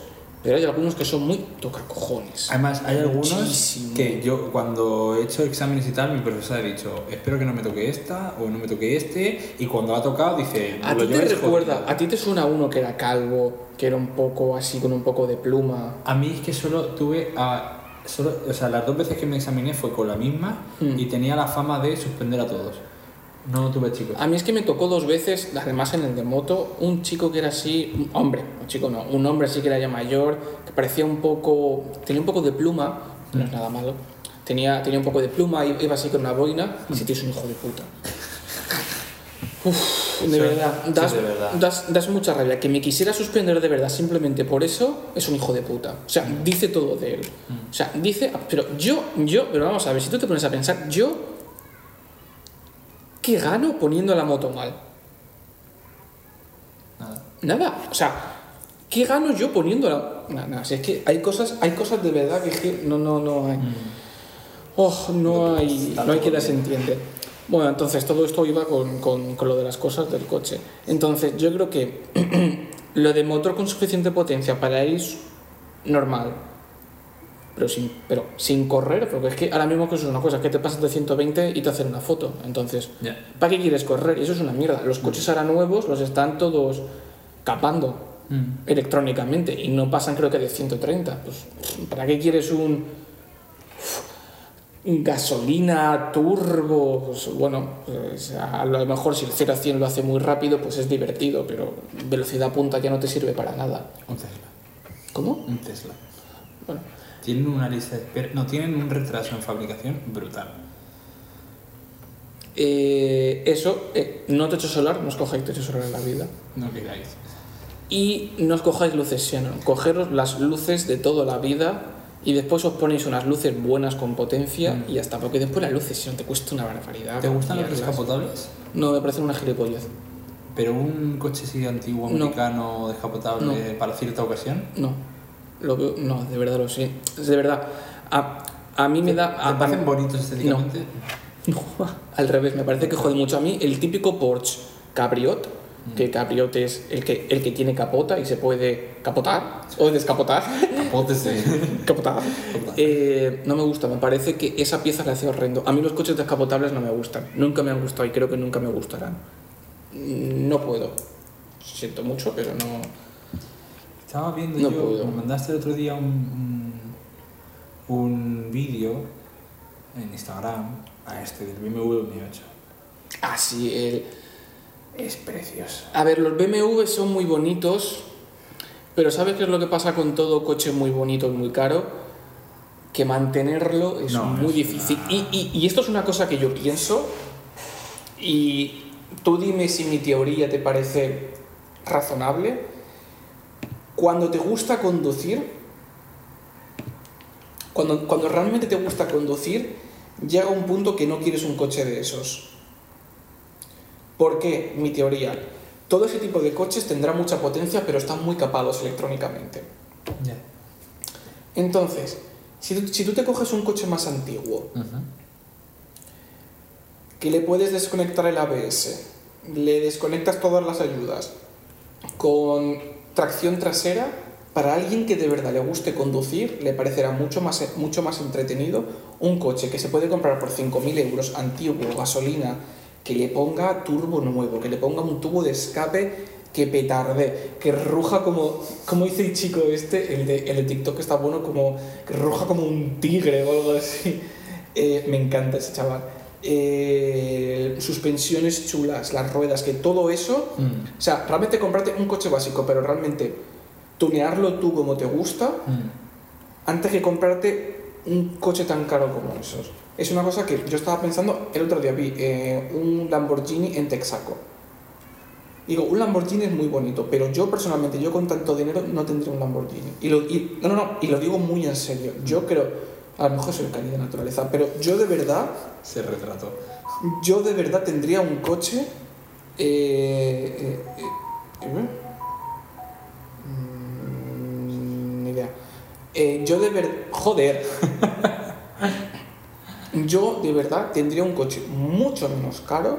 pero hay algunos que son muy toca cojones. Además, hay algunos que yo cuando he hecho exámenes y tal, mi profesor ha dicho, espero que no me toque esta o no me toque este, y cuando ha tocado dice, A "Lo ti te recuerda, jodido". a ti te suena uno que era calvo, que era un poco así, con un poco de pluma. A mí es que solo tuve a... Solo, o sea, las dos veces que me examiné fue con la misma Hmm. y tenía la fama de suspender a todos. No tuve chicos. A mí es que me tocó dos veces, además en el de moto, un chico que era así, un hombre, un chico no, un hombre así que era ya mayor, que parecía un poco, tenía un poco de pluma, no es nada malo, tenía, tenía un poco de pluma, iba así con una boina, y ese tío es un hijo de puta. <laughs> Uf, de Sí, verdad, sí, das, de verdad. Das, das mucha rabia. Que me quisiera suspender de verdad simplemente por eso es un hijo de puta. O sea, dice todo de él. O sea, dice. Pero yo, yo, pero vamos a ver, si tú te pones a pensar, yo. ¿Qué gano poniendo la moto mal? Nada. Nada. O sea, ¿qué gano yo poniendo la. Nada, nada. Si es que hay cosas, hay cosas de verdad que, es que no, no, no hay. Oh, no hay, no hay quien las entiende. Bueno, entonces todo esto iba con, con, con lo de las cosas del coche. Entonces yo creo que <clears throat> lo de motor con suficiente potencia para ir normal, pero sin, pero sin correr, porque es que ahora mismo que eso es una cosa, que te pasas de 120 y te hacen una foto. Entonces. ¿para qué quieres correr? Y eso es una mierda. Los coches ahora nuevos los están todos capando Mm. electrónicamente y no pasan creo que de 130. Pues, ¿para qué quieres un un gasolina turbo? Pues bueno, pues, a lo mejor si el 0 a 100 lo hace muy rápido, pues es divertido, pero velocidad punta ya no te sirve para nada. Un Tesla. ¿Cómo? Un Tesla. Bueno, Tienen una lista de espera. No, tienen un retraso en fabricación brutal. eh, eso, eh, no techo solar, no os cojáis techo solar en la vida. No queráis. Y no os cojáis luces Xenon, cogeros las luces de toda la vida y después os ponéis unas luces buenas con potencia Mm. y ya está, porque después las luces Xenon te cuesta una barbaridad. ¿Te gustan los cambiarlas. descapotables? No, me parecen una gilipollez. Pero un coche así antiguo, No. americano, descapotable para cierta ocasión. No, lo veo, no, de verdad lo sé. De verdad, a, a mí me da... ¿Te a- parecen bonitos estéticamente? <laughs> No, al revés, me parece que jode mucho a mí el típico Porsche Cabriot, que Cabriot es el que, el que tiene capota y se puede capotar o descapotar. <laughs> Capotes de... capotar. Eh, no me gusta, me parece que esa pieza le hace horrendo. A mí los coches descapotables no me gustan, nunca me han gustado y creo que nunca me gustarán. Mm, No puedo. Siento mucho, pero no. Estaba viendo No yo, puedo. me mandaste el otro día un, un, un vídeo en Instagram a este del BMW Mi 8. Ah, sí, el. Es precioso. A ver, los BMW son muy bonitos, pero ¿sabes qué es lo que pasa con todo coche muy bonito y muy caro? Que mantenerlo es No, muy es difícil. una- Y, y- y esto es una cosa que yo pienso, y tú dime si mi teoría te parece razonable. Cuando te gusta conducir, cuando, cuando realmente te gusta conducir, llega un punto que no quieres un coche de esos. ¿Por qué? Mi teoría. Todo ese tipo de coches tendrá mucha potencia, pero están muy capados electrónicamente. Entonces, si tú, si tú te coges un coche más antiguo, que le puedes desconectar el ABS, le desconectas todas las ayudas, con tracción trasera, para alguien que de verdad le guste conducir, le parecerá mucho más, mucho más entretenido un coche que se puede comprar por 5.000 euros, antiguo, gasolina, que le ponga turbo nuevo, que le ponga un tubo de escape que petarde, que ruja como, como dice el chico este, el de, el de TikTok está bueno, como que ruja como un tigre o algo así. Eh, me encanta ese chaval. Eh, suspensiones chulas, las ruedas, que todo eso Mm. o sea, realmente comprarte un coche básico, pero realmente tunearlo tú como te gusta, Mm. antes que comprarte un coche tan caro como esos. Es una cosa que yo estaba pensando, el otro día vi eh, un Lamborghini en Texaco. Digo, un Lamborghini es muy bonito, pero yo personalmente, yo con tanto dinero no tendría un Lamborghini. Y lo, y- no, no, no, y lo digo muy en serio. Yo creo, a lo mejor soy cani de naturaleza, pero yo de verdad Se retrató. yo de verdad tendría un coche. Eh, eh, eh, ¿eh? Mm, ni idea. Eh, yo de verdad. Joder. <laughs> yo de verdad tendría un coche mucho menos caro,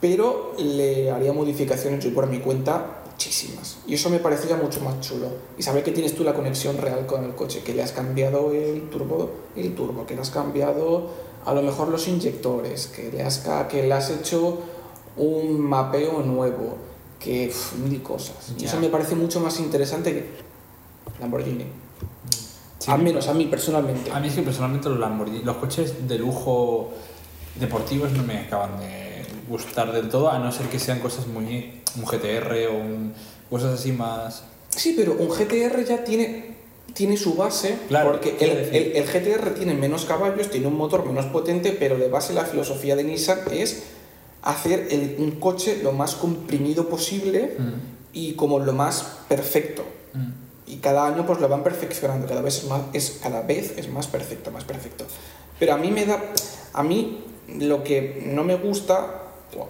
pero le haría modificaciones yo por mi cuenta muchísimas. Y eso me parecería mucho más chulo. Y saber que tienes tú la conexión real con el coche, que le has cambiado el turbo, el turbo, que le has cambiado a lo mejor los inyectores, que le has, que le has hecho un mapeo nuevo, que mil cosas. Y eso me parece mucho más interesante que Lamborghini. Sí. Al menos a mí personalmente. A mí es que personalmente los Lamborghini, los coches de lujo deportivos no me acaban de gustar del todo, a no ser que sean cosas muy un GTR o un- cosas así más. Sí, pero un GTR ya tiene, tiene su base, Claro, porque el, el- el GTR tiene menos caballos, tiene un motor menos potente, pero de base la filosofía de Nissan es hacer el- un coche lo más comprimido posible Mm. y como lo más perfecto. Mm. Y cada año pues lo van perfeccionando, cada vez es más, es, cada vez es más perfecto, más perfecto. Pero a mí me da, a mí lo que no me gusta,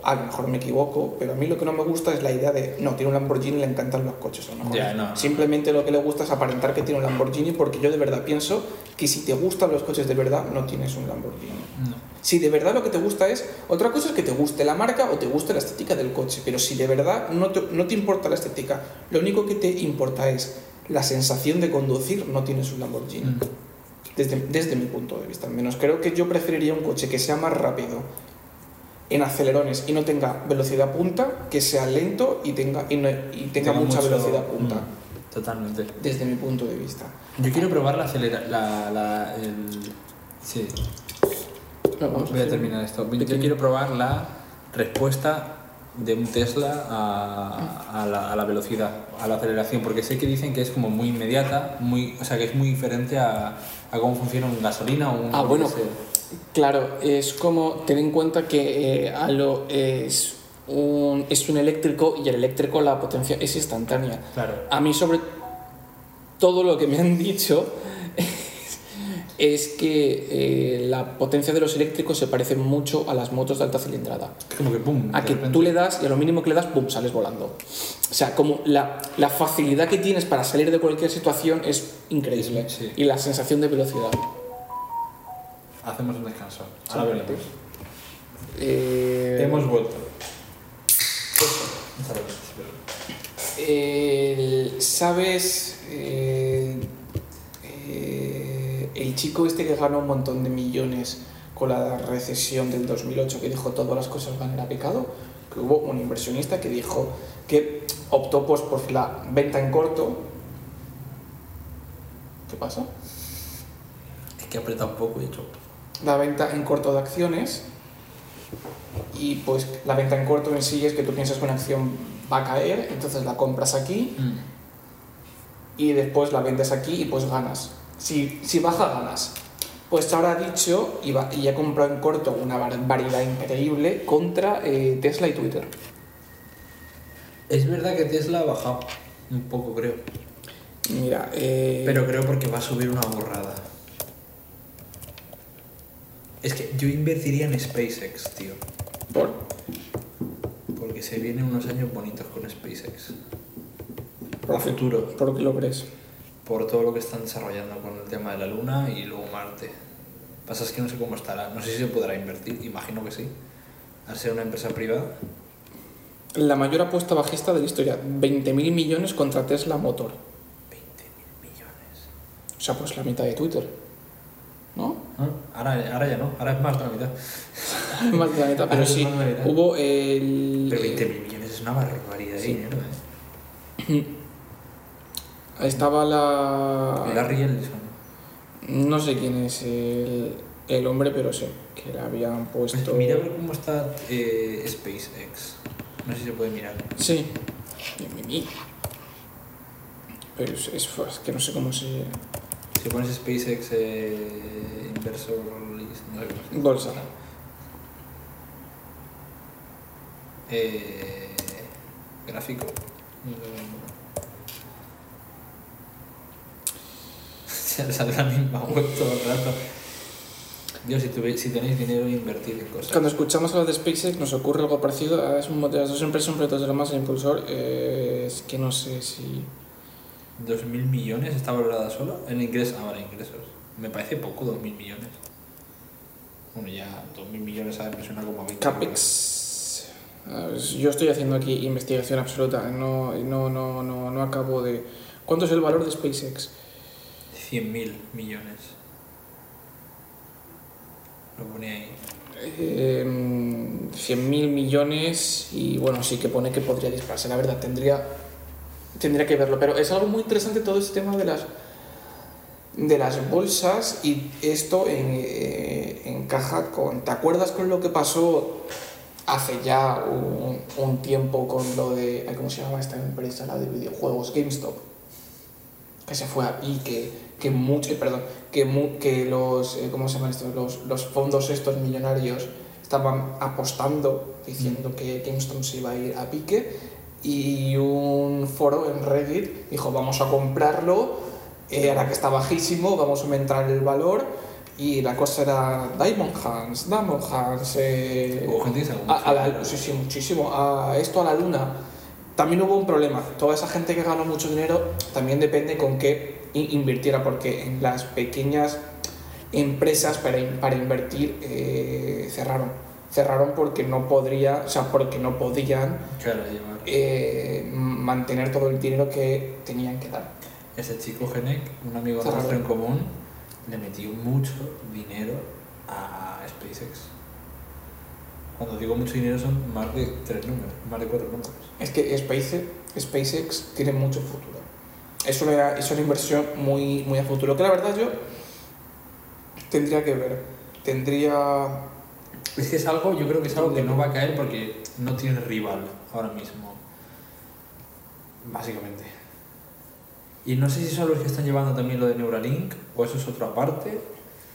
a lo mejor me equivoco, pero a mí lo que no me gusta es la idea de, no, tiene un Lamborghini y le encantan los coches. A lo mejor no, no. Simplemente lo que le gusta es aparentar que tiene un Lamborghini porque yo de verdad pienso que si te gustan los coches de verdad, no tienes un Lamborghini. No. Si de verdad lo que te gusta es, otra cosa es que te guste la marca o te guste la estética del coche, pero si de verdad no te, no te importa la estética, lo único que te importa es la sensación de conducir, no tienes un Lamborghini. Mm. Desde, desde mi punto de vista, al menos. Creo que yo preferiría un coche que sea más rápido en acelerones y no tenga velocidad punta, que sea lento y tenga, y no- y tenga mucha mucho- velocidad punta, Mm, Totalmente. desde mi punto de vista. Yo quiero probar la acelera... La, la, el... Sí, No, vamos voy a hacer- terminar esto. Yo pequeño. quiero probar la respuesta de un Tesla a, a la, a la velocidad, a la aceleración, porque sé que dicen que es como muy inmediata, muy, o sea, que es muy diferente a, a cómo funciona un gasolina o un... Ah, bueno. Claro, es como, ten en cuenta que eh, Halo es un, es un eléctrico y el eléctrico la potencia es instantánea. Claro. A mí sobre todo lo que me han dicho <laughs> es que eh, la potencia de los eléctricos se parece mucho a las motos de alta cilindrada. Como que pum. A que repente. tú le das y a lo mínimo que le das, ¡pum!, sales volando. O sea, como la, la facilidad que tienes para salir de cualquier situación es increíble. Sí. Y la sensación de velocidad. Hacemos un descanso. Ahora venimos. Eh, Hemos vuelto. ¿Sabes? eh, eh, el chico este que ganó un montón de millones con la recesión del 2008, que dijo todas las cosas van a pecado, que hubo un inversionista que dijo que optó pues, por la venta en corto. ¿Qué pasa? Es que he apretado un poco y he hecho. La venta en corto de acciones. Y pues la venta en corto en sí es que tú piensas que una acción va a caer, entonces la compras aquí Mm. y después la vendes aquí y pues ganas. Si, si baja, ganas. Pues ahora ha dicho y, va- y ha comprado en corto una barbaridad increíble contra eh, Tesla y Twitter. Es verdad que Tesla ha bajado un poco, creo. Mira, eh, Pero creo porque va a subir una borrada. Es que yo invertiría en SpaceX, tío. por- Porque se vienen unos años bonitos con SpaceX. por A futuro. ¿Por qué lo crees? Por todo lo que están desarrollando con el tema de la Luna y luego Marte. Pasa es que no sé cómo estará. No sé si se podrá invertir. Imagino que sí. Al ser una empresa privada. La mayor apuesta bajista de la historia, 20.000 millones contra Tesla Motor. 20.000 millones. O sea, pues la mitad de Twitter. Ah, Ahora, ahora ya no. Ahora es más de la mitad. <laughs> Más de la mitad, pero sí. es. Hubo el... Pero 20.000 millones es una barbaridad de Sí. dinero, ¿eh? <clears throat> Estaba la... Larry Ellison. No sé quién es el, el hombre, pero sé que le habían puesto... Mira a ver cómo está eh, SpaceX. No sé si se puede mirar. Sí. Pero es, es- es que no sé cómo se... Si pones SpaceX eh, inversor list, no. Eh, gráfico. <laughs> Se sale la misma web todo el rato. Dios, si, tuve- si tenéis dinero, invertid en cosas. Cuando escuchamos hablar de SpaceX nos ocurre algo parecido. a- Es un las dos empresas son proyectos de lo más el impulsor. eh, es que no sé si... ¿2.000 millones está valorada solo? En ingresos. Ah, vale, ingresos. Me parece poco, 2.000 millones. Bueno, ya 2.000 millones a me suena como a 20. CAPEX... ver, Yo estoy haciendo aquí investigación absoluta. No, no, no, no, no acabo de... ¿Cuánto es el valor de SpaceX? 100.000 millones. Lo pone ahí. Eh, 100.000 millones y bueno, sí que pone que podría dispararse, la verdad, tendría, tendría que verlo, pero es algo muy interesante todo este tema de las, de las bolsas y esto en- eh, encaja con, ¿te acuerdas con lo que pasó hace ya un, un tiempo con lo de, ¿cómo se llama esta empresa, la de videojuegos, GameStop? Que se fue a y que, que mucho, eh, perdón, que, mu- que los, eh, ¿cómo se llaman estos? Los, los fondos estos millonarios estaban apostando, diciendo que GameStop se iba a ir a pique, y un foro en Reddit dijo, vamos a comprarlo, eh, ahora que está bajísimo, vamos a aumentar el valor, y la cosa era Diamond Hands, Diamond Hands, eh, a, a la, sí, sí, muchísimo, a esto a la luna. También hubo un problema, toda esa gente que ganó mucho dinero también depende con qué in- invirtiera, porque en las pequeñas empresas para, para invertir eh, cerraron. Cerraron porque no podría, o sea, porque no podían Claro, eh, mantener todo el dinero que tenían que dar. Ese chico Genek, un amigo nuestro en común, le metió mucho dinero a SpaceX. Cuando digo mucho dinero son más de tres números, más de cuatro números. Es que SpaceX, SpaceX tiene mucho futuro. Es una, es una inversión muy, muy a futuro, que la verdad yo tendría que ver. Tendría... Es que es algo, yo creo que es algo que no va a caer porque no tiene rival ahora mismo. Básicamente. Y no sé si son los que están llevando también lo de Neuralink o eso es otra aparte.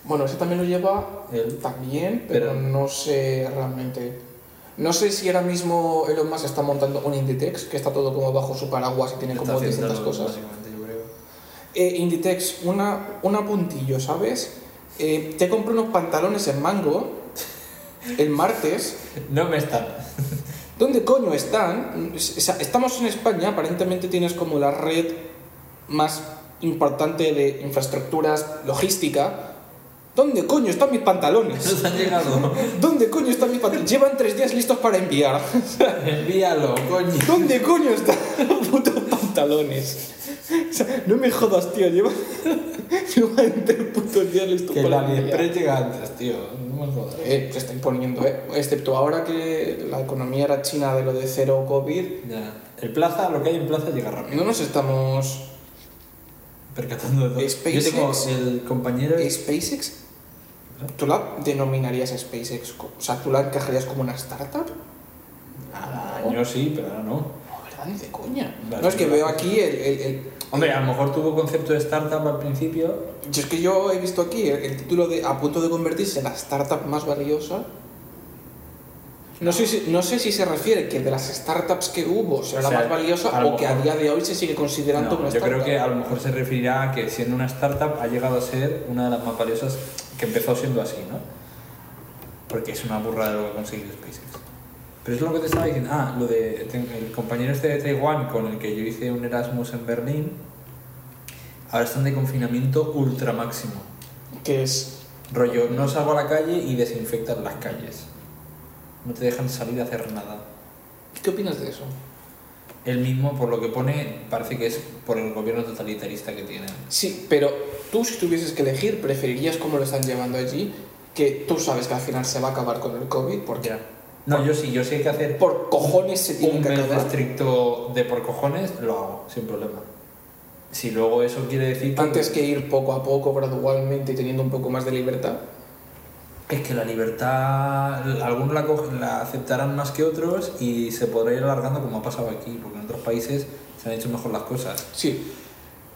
Bueno, ese también lo lleva El- también, pero, Pero- no sé realmente. No sé si ahora mismo Elon Musk está montando un Inditex, que está todo como bajo su paraguas y tiene como distintas cosas. Básicamente, yo creo. Eh, Inditex, una, un apuntillo, ¿sabes? Eh, te compré unos pantalones en mango <laughs> el martes. No me están. ¿Dónde coño están? Estamos en España, aparentemente tienes como la red más importante de infraestructuras logística. ¿Dónde coño están mis pantalones? Nos han llegado. ¿Dónde coño están mis pantalones? Llevan tres días listos para enviar. Envíalo, coño. ¿Dónde coño están los putos pantalones? O sea, no me jodas, tío. Llevan, llevan tres putos días listos Que para la enviar. AliExpress llega antes, tío. No me jodas. Eh, se está imponiendo, ¿eh? Excepto ahora que la economía era china de lo de cero COVID. Ya. El plaza, lo que hay en plaza llega rápido. No nos estamos... Percatando de todo. Yo tengo el compañero. ¿SpaceX? ¿Tú la denominarías SpaceX? O sea, ¿tú la encajarías como una startup? Al año sí, pero ahora no. No, ¿verdad? Ni de coña. Vale, no, es que veo aquí el... el- el- Hombre, a lo mejor tuvo concepto de startup al principio. Yo es que yo he visto aquí el, el título de a punto de convertirse en la startup más valiosa. No sé, si, no sé si se refiere que de las startups que hubo será O la sea, más valiosa o que a día de hoy se sigue considerando No, una yo startup. creo que a lo mejor se referirá a que siendo una startup ha llegado a ser una de las más valiosas que empezó siendo así, ¿no? Porque es una burrada lo que ha conseguido SpaceX. Pero es lo que te estaba diciendo. Ah, lo de el compañero este de Taiwán con el que yo hice un Erasmus en Berlín. Ahora están de confinamiento ultra máximo. Que es... Rollo, no salgo a la calle y desinfectan las calles. No te dejan salir a hacer nada. ¿Qué opinas de eso? Él mismo, por lo que pone, parece que es por el gobierno totalitarista que tienen. Sí, pero tú si tuvieses que elegir, preferirías cómo lo están llevando allí, que tú sabes que al final se va a acabar con el COVID, porque No, yo sí, yo sí hay que hacer por cojones se tiene un que acabar. estricto de por cojones, lo hago, sin problema. Si luego eso quiere decir que... Antes que ir poco a poco, gradualmente y teniendo un poco más de libertad. Es que la libertad, algunos la, la aceptarán más que otros y se podrá ir alargando como ha pasado aquí, porque en otros países se han hecho mejor las cosas. Sí,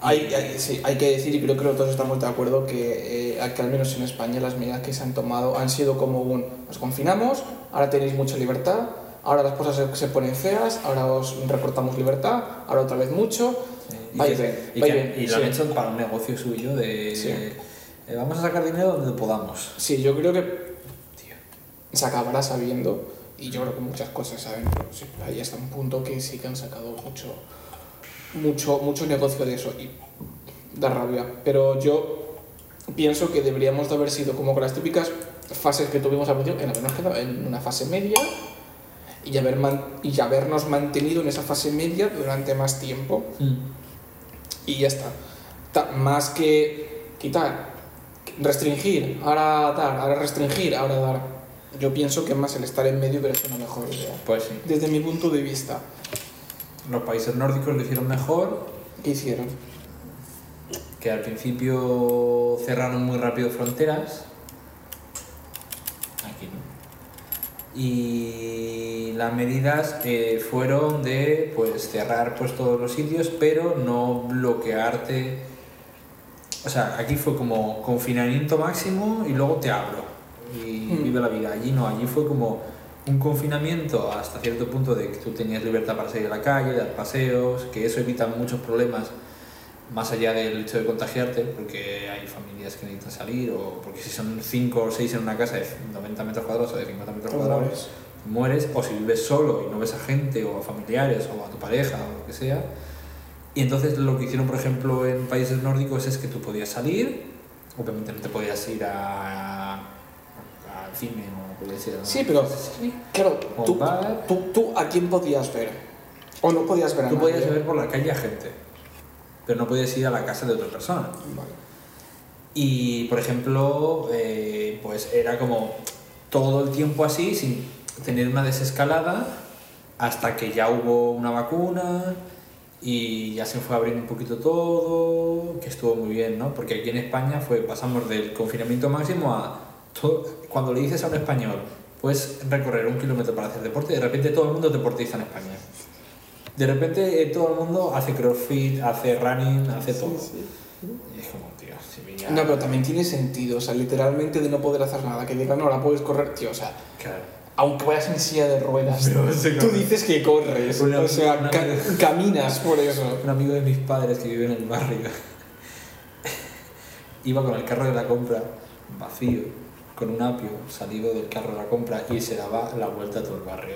hay, hay- sí, hay que decir, y creo que todos estamos de acuerdo, que, eh, que al menos en España las medidas que se han tomado han sido como un, os confinamos, ahora tenéis mucha libertad, ahora las cosas se, se ponen feas, ahora os recortamos libertad, ahora otra vez mucho. Y, Vais que- bien, y que- bien, y lo han sí. hecho para un negocio suyo de... Eh, vamos a sacar dinero donde podamos. Sí, yo creo que tío, se acabará sabiendo, y yo creo que muchas cosas saben, pero sí, ahí está un punto que sí que han sacado mucho, mucho, mucho negocio de eso y da rabia. Pero yo pienso que deberíamos de haber sido como con las típicas fases que tuvimos al principio, en habernos quedado en una fase media y, haber man- y habernos mantenido en esa fase media durante más tiempo y ya está. Ta- más que quitar, restringir, ahora dar, ahora restringir, ahora dar. Yo pienso que más el estar en medio hubiera sido una mejor idea. Pues sí. Desde mi punto de vista, Los países nórdicos lo hicieron mejor, ¿qué hicieron? que al principio cerraron muy rápido fronteras. Aquí no. Y las medidas eh, fueron de pues cerrar pues todos los sitios, pero no bloquearte. O sea, aquí fue como confinamiento máximo y luego te abro. Y Mm. vive la vida. Allí no, allí fue como un confinamiento hasta cierto punto de que tú tenías libertad para salir a la calle, dar paseos, que eso evita muchos problemas más allá del hecho de contagiarte, porque hay familias que necesitan salir, o porque si son 5 o 6 en una casa de 90 metros cuadrados o de 50 metros cuadrados, mueres. mueres, o si vives solo y no ves a gente, o a familiares, o a tu pareja, o lo que sea. Y entonces lo que hicieron, por ejemplo, en países nórdicos es que tú podías salir, obviamente no te podías ir a, al cine o podías ir a... Sí, pero- Claro, tú, tú, tú a quién podías ver. O no podías ver a Tú nadie. podías ver por la calle a gente, pero no podías ir a la casa de otra persona. Vale. Y, por ejemplo, eh, pues era como todo el tiempo así, sin tener una desescalada, hasta que ya hubo una vacuna y ya se fue abriendo un poquito todo, que estuvo muy bien, ¿no? Porque aquí en España fue, pasamos del confinamiento máximo a... cuando le dices a un español, puedes recorrer un kilómetro para hacer deporte, de repente todo el mundo es deportista en España. De repente eh, todo el mundo hace crossfit, hace running, hace todo. Y es como, tío, si me ya- No, pero también tiene sentido, o sea, literalmente de no poder hacer nada, que digan, no, ahora puedes correr, tío, o sea, Claro. Aunque vayas en silla de ruedas, Pero tú dices que corres, o sea, ca- caminas por <laughs> eso. Un amigo de mis padres que vive en el barrio <laughs> iba con el carro de la compra vacío, con un apio salido del carro de la compra y se daba la vuelta a todo el barrio.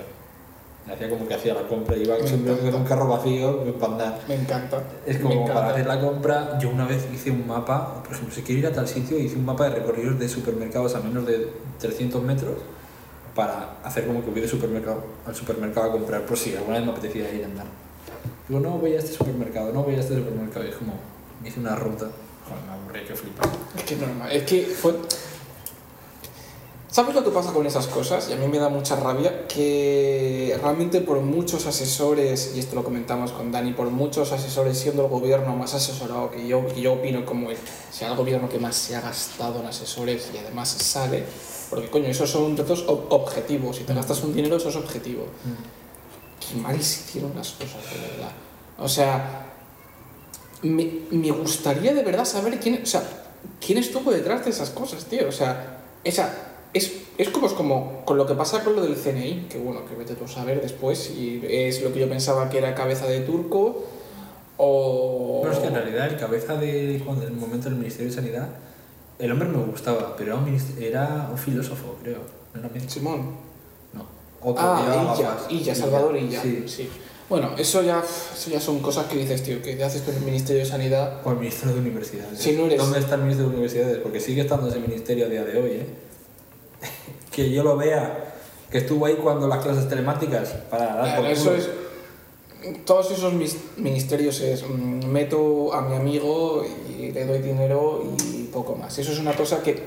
Y hacía como que hacía la compra, iba Me con un carro vacío para andar. Me encanta. Es me como encanta. para hacer la compra, yo una vez hice un mapa, por ejemplo, si quiero ir a tal sitio, hice un mapa de recorridos de supermercados a menos de 300 metros para hacer como que voy supermercado al supermercado a comprar, por si alguna vez me apetecía ir a andar. Digo, no voy a este supermercado, no voy a este supermercado, y es como, me hice una ruta, joder, me aburrí que flipas. Es que normal, es que fue... ¿Sabes lo que pasa con esas cosas? Y a mí me da mucha rabia que realmente por muchos asesores, y esto lo comentamos con Dani, por muchos asesores siendo el gobierno más asesorado que yo, que yo opino como el, sea el gobierno que más se ha gastado en asesores y además sale, porque coño, esos son datos ob- objetivos, si te gastas un dinero eso es objetivo. Qué mal se hicieron las cosas, de verdad. O sea, me, me gustaría de verdad saber quién, o sea, quién estuvo detrás de esas cosas, tío. O sea, esa, es, es como, es como con lo que pasa con lo del CNI, que bueno, que vete tú a saber después si es lo que yo pensaba que era cabeza de turco o... Bueno, es que en realidad el cabeza de, cuando, en el momento del Ministerio de Sanidad, el hombre me gustaba, pero era un, era un filósofo, creo. No era. Simón. No. Otro que llevaba Ah, Illa, gafas. Illa, Salvador Illa. Sí. sí. Bueno, eso ya, eso ya son cosas que dices, tío, que haces con el Ministerio de Sanidad. O el ministro de Universidades. Si no eres- ¿Dónde está el ministro de Universidades? Porque sigue estando ese ministerio a día de hoy, ¿eh? <laughs> que yo lo vea, que estuvo ahí cuando las clases telemáticas para dar por Claro, eso culo. es. Todos esos ministerios es mm, meto a mi amigo y le doy dinero y poco más. Eso es una cosa que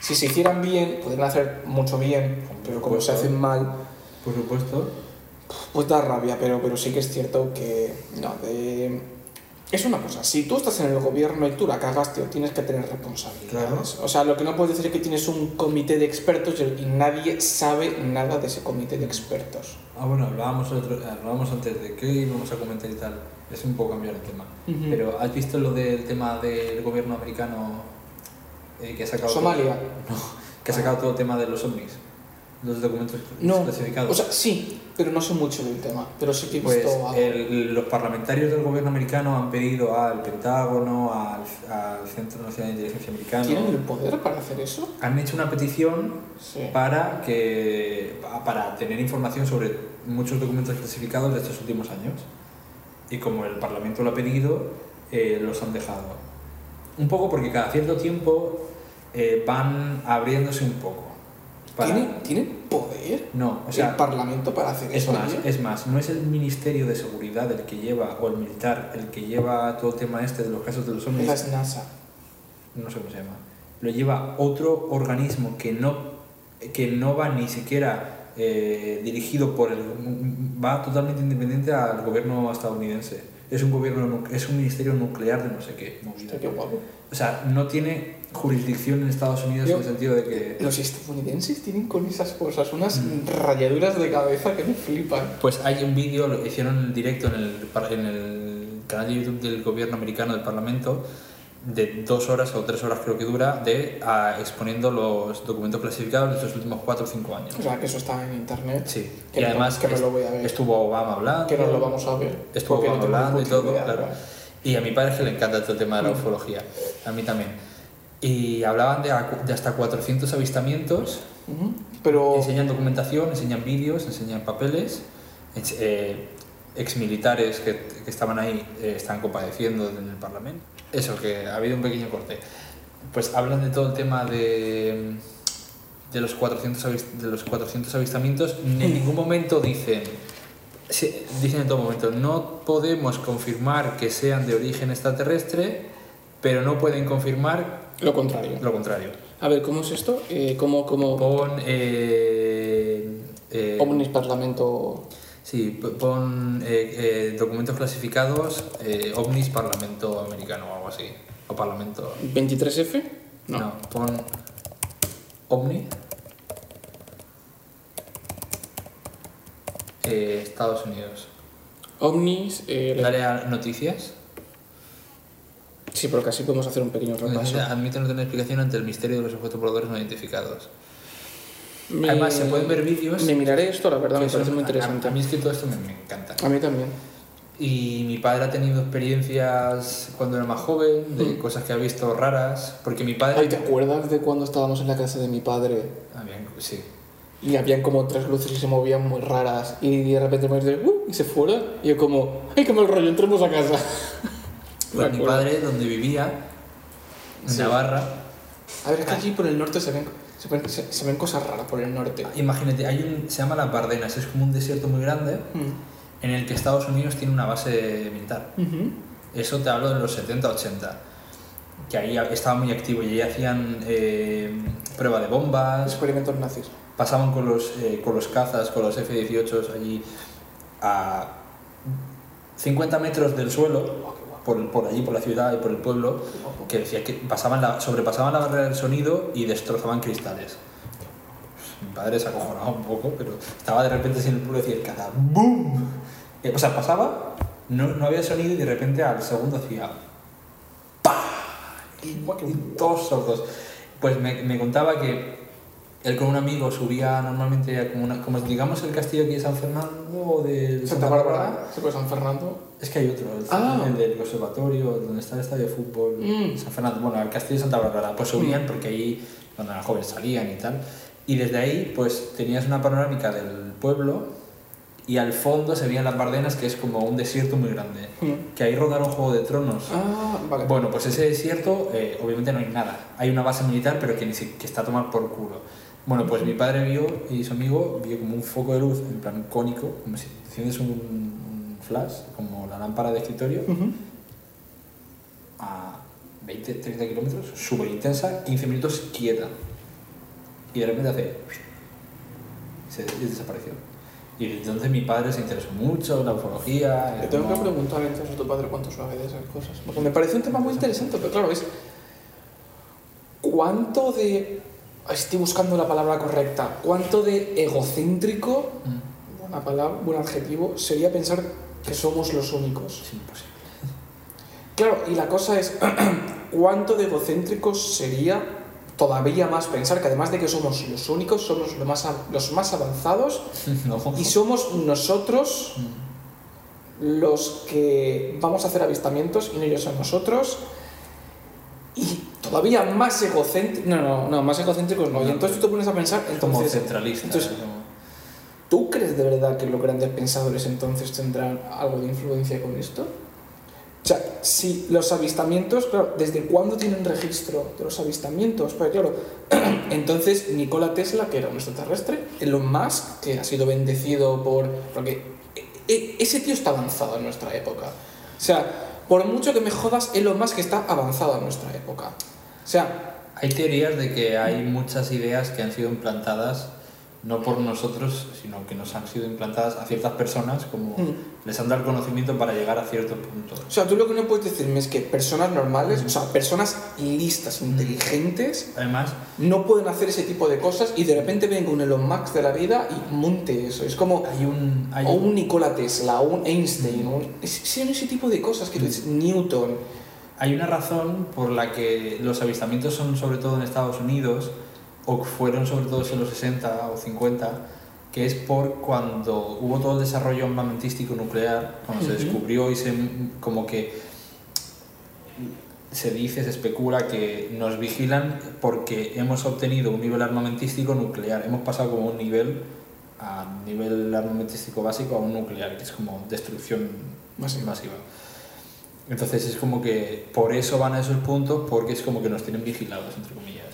si se hicieran bien, podrían hacer mucho bien, pero como se hacen mal, Por supuesto. pues da rabia, pero, pero sí que es cierto que no, de- es una cosa, si tú estás en el gobierno y tú la cagas, tío, tienes que tener responsabilidades. O sea, lo que no puedes decir es que tienes un comité de expertos y nadie sabe nada de ese comité de expertos. Ah, bueno, hablábamos, otro- hablábamos antes de qué íbamos a comentar y tal. Es un poco cambiar el tema. Pero ¿has visto lo del tema del gobierno americano eh, que ha sacado... Somalia. Todo, no, que ha sacado todo el tema de los ovnis? Los documentos No, clasificados. o sea, sí, pero no sé mucho del tema, pero sí que he visto Pues algo. el- los parlamentarios del gobierno americano han pedido al Pentágono, al, al Centro Nacional de Inteligencia Americano, ¿Tienen el poder para hacer eso? han hecho una petición Sí. para, que, pa- para tener información sobre muchos documentos clasificados de estos últimos años. Y como el Parlamento lo ha pedido, eh, los han dejado. Un poco porque cada cierto tiempo eh, van abriéndose un poco. Para- ¿Tienen, ¿Tienen poder No, o el sea, Parlamento para hacer es eso? más, es más, no es el Ministerio de Seguridad el que lleva, o el militar, el que lleva todo el tema este de los casos de los ovnis, Es NASA. no sé cómo se llama, lo lleva otro organismo que no, que no va ni siquiera eh, dirigido por el... va totalmente independiente al gobierno estadounidense. Es un gobierno, es un ministerio nuclear de no sé qué. movida. Qué guapo. O sea, no tiene jurisdicción en Estados Unidos Yo- en el sentido de que... Los estadounidenses tienen con esas cosas unas rayaduras de cabeza que me flipan. Pues hay un vídeo, lo hicieron en directo en el, en el canal de YouTube del gobierno americano del Parlamento, de dos horas o tres horas creo que dura, de a- exponiendo los documentos clasificados de estos últimos cuatro o cinco años. O sea, que eso está en internet. Sí, Que y me- además que me lo voy a ver. estuvo Obama hablando. Que nos lo vamos a ver. Estuvo porque no hablando y todo, idea, claro. ¿verdad? Y a mi padre que le encanta todo el tema de la Mm. ufología, a mí también. Y hablaban de, de hasta 400 avistamientos, Ujú. Pero. enseñan documentación, enseñan vídeos, enseñan papeles, eh, exmilitares que, que estaban ahí eh, están compadeciendo en el Parlamento. Eso, que ha habido un pequeño corte. Pues hablan de todo el tema de, de, los, 400 avis- de los 400 avistamientos. En ningún momento dicen, dicen en todo momento, no podemos confirmar que sean de origen extraterrestre, pero no pueden confirmar Lo contrario. lo contrario. A ver, ¿cómo es esto? Eh, ¿Cómo, cómo... Pon... Eh, eh, Omnis Parlamento... Sí, pon eh, eh, documentos clasificados, OVNIS Parlamento Americano o algo así. O Parlamento. 23F? No. No, pon OVNI. eh, Estados Unidos. Omnis... eh, Dale a noticias. Sí, pero casi podemos hacer un pequeño repaso. Admite no tener explicación ante el misterio de los objetos voladores no identificados. Me- Además, se pueden ver vídeos. Me miraré esto, la verdad, que me parece muy a- interesante. A, mí es que todo esto me, me encanta. A mí también. Y mi padre ha tenido experiencias cuando era más joven, de Mm. cosas que ha visto raras, porque mi padre... Ay, ¿te acuerdas de cuando estábamos en la casa de mi padre Ah, bien, sí. y habían como tres luces y se movían muy raras y de repente me dice, "Uh", y se fueron y yo como, ay, qué mal rollo, entremos a casa. Me mi padre, donde vivía, en Sí. Navarra, A ver, es que aquí por el norte se ven, se ven, se- se ven cosas raras por el norte. imagínate, hay un, se llama Las Bardenas, es como un desierto muy grande Mm. en el que Estados Unidos tiene una base militar. Eso te hablo de los 70-80, que ahí estaba muy activo y ahí hacían eh, prueba de bombas, Experimentos nazis. pasaban con los, eh, con los cazas, con los F-18 allí a 50 metros del suelo, por, por allí, por la ciudad y por el pueblo, que decía que pasaban la, sobrepasaban la barrera del sonido y destrozaban cristales. Mi padre se acojonaba un poco, pero estaba de repente sin el pueblo y decía el caza ¡BOOM! Eh, O sea, pasaba, no, no había sonido y de repente al segundo hacía ¡PA! Y, y todos sordos. Pues me, me contaba que él con un amigo subía normalmente a como, una, como digamos el castillo aquí de San Fernando o de Santa Bárbara, se puede San Fernando. Es que hay otro, el, Ah. el del observatorio, donde está el estadio de fútbol, Mm. San Fernando, bueno, al castillo de Santa Bárbara, pues subían porque ahí, cuando eran jóvenes salían y tal, y desde ahí pues tenías una panorámica del pueblo y al fondo se veían las Bardenas, que es como un desierto muy grande, Mm. que ahí rodaron Juego de Tronos. Ah, vale. Bueno, pues ese desierto eh, obviamente no hay nada, hay una base militar pero que, ni si- que está a tomar por culo. Bueno, pues mi padre vio y su amigo vio como un foco de luz en plan cónico, como si enciendes un, un flash, como la lámpara de escritorio, a 20, 30 kilómetros, súper intensa, 15 minutos quieta. Y de repente hace. Se y desapareció. Y entonces mi padre se interesó mucho en la ufología. Le tengo que preguntar entonces a tu padre cuánto sabe de esas cosas. Porque me parece un tema muy interesante, pero claro, es. ¿Cuánto de. Estoy buscando la palabra correcta. ¿Cuánto de egocéntrico, Mm, buena palabra, buen adjetivo, sería pensar que somos los únicos? Es imposible. Claro, y la cosa es. <clears throat> ¿Cuánto de egocéntricos sería todavía más pensar que además de que somos los únicos, somos lo más, los más avanzados <laughs> No. y somos nosotros Mm. los que vamos a hacer avistamientos y no ellos son nosotros. Y todavía más egocéntricos. No, no, no, más egocéntricos no. Y entonces tú te pones a pensar. como Entonces, centralista. entonces- como- ¿tú crees de verdad que los grandes pensadores entonces tendrán algo de influencia con esto? O sea, si los avistamientos, claro, ¿desde cuándo tienen registro de los avistamientos? Pues claro, <clears throat> entonces Nikola Tesla, que era un extraterrestre, Elon Musk, que ha sido bendecido por... Porque e- e- ese tío está avanzado en nuestra época. O sea, por mucho que me jodas, Elon Musk está avanzado en nuestra época. O sea, Hay teorías de que hay muchas ideas que han sido implantadas no por nosotros, sino que nos han sido implantadas a ciertas personas, como Mm. les han dado el conocimiento para llegar a cierto punto. o sea, tú lo que no puedes decirme es que personas normales, o sea, personas listas, inteligentes, Además, no pueden hacer ese tipo de cosas y de repente venga un Elon Musk de la vida y monte eso. Es como hay un... Hay o un Nikola Tesla, o un Einstein, o un- es- son ese tipo de cosas que tú dices, Newton. Hay una razón por la que los avistamientos son sobre todo en Estados Unidos, o fueron sobre todo en los 60 o 50, que es por cuando hubo todo el desarrollo armamentístico nuclear, cuando se descubrió y se como que se dice, se especula que nos vigilan porque hemos obtenido un nivel armamentístico nuclear. Hemos pasado como un nivel a nivel armamentístico básico a un nuclear, que es como destrucción Masiva. masiva. Entonces es como que por eso van a esos puntos, porque es como que nos tienen vigilados, entre comillas.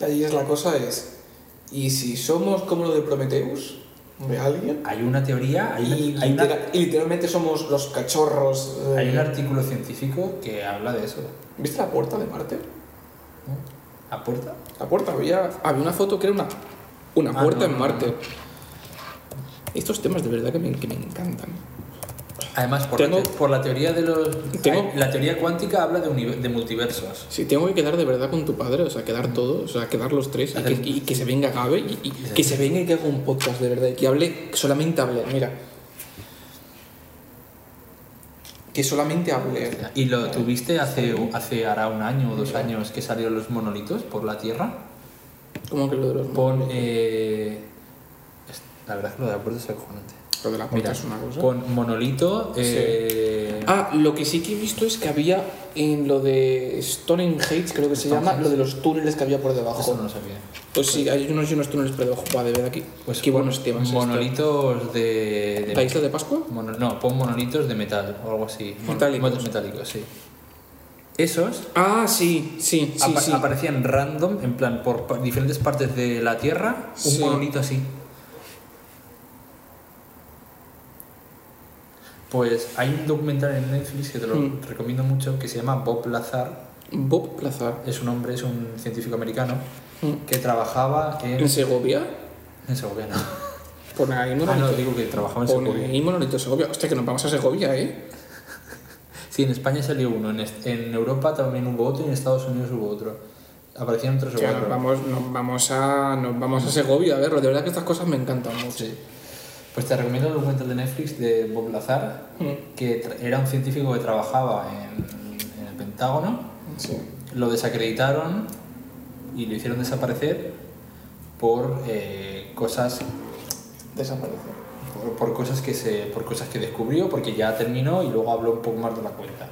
Y ahí es la cosa es, ¿y si somos como lo de Prometheus? ¿De alguien? Hay una teoría, hay, una- Y, hay una- y literalmente somos los cachorros. de- hay un artículo científico que habla de eso. ¿Viste la puerta de Marte? ¿no? ¿A puerta? La puerta, había, había una foto que era una, una Ah, puerta no, en Marte. no. Estos temas de verdad que me, que me encantan. Además, por, Tengo- la, te- por la teoría de los. Tengo- la teoría cuántica habla de, de multiversos. Si tengo que quedar de verdad con tu padre, o sea, quedar todos, o sea, quedar los tres, y que, y que se venga Gabe, y, y que se venga y que haga un podcast de verdad, y que hable, que solamente hable, mira. Que solamente hable. ¿Y lo tuviste hace, hace hará un año o dos años que salieron los monolitos por la Tierra? ¿Cómo que lo de los Pon. eh, es- la verdad es que lo de la puerta es acojonante. Lo de la puerta Mira, es una cosa. pon monolito. eh, Ah, lo que sí que he visto es que había en lo de Stonehenge, creo que se llama, lo de los túneles que había por debajo. Eso no lo sabía. Pues sí, hay unos y unos túneles por debajo. Va, de verdad, aquí. Pues qué buenos temas. esto. Monolitos de. de ¿La isla de Pascua? mono- no, pon monolitos de metal o algo así. Metálicos. mon- Metálicos, sí. Esos Ah, sí, sí, sí, apa- sí. aparecían random, en plan, por diferentes partes de la Tierra, un Sí. monolito así. Pues hay un documental en Netflix que te lo Mm. recomiendo mucho que se llama Bob Lazar. Bob Plazar. Es un hombre, es un científico americano Mm. que trabajaba en. ¿En Segovia? En Segovia, no. Pone ahí Ah, no, digo que trabajaba en Segovia. ahí monolito Segovia. Hostia, que nos vamos a Segovia, ¿eh? <laughs> Sí, en España salió uno, en, Europa también hubo otro y en Estados Unidos hubo otro. Aparecieron tres o Ya, cuatro. nos vamos, nos vamos a, nos vamos a Segovia a verlo. De verdad que estas cosas me encantan mucho. Sí. Pues te recomiendo el documental de Netflix de Bob Lazar, Mm. que era un científico que trabajaba en, en el Pentágono, Sí. lo desacreditaron y lo hicieron desaparecer por eh, cosas Desaparece. por, por cosas que se por cosas que descubrió porque ya terminó y luego habló un poco más de la cuenta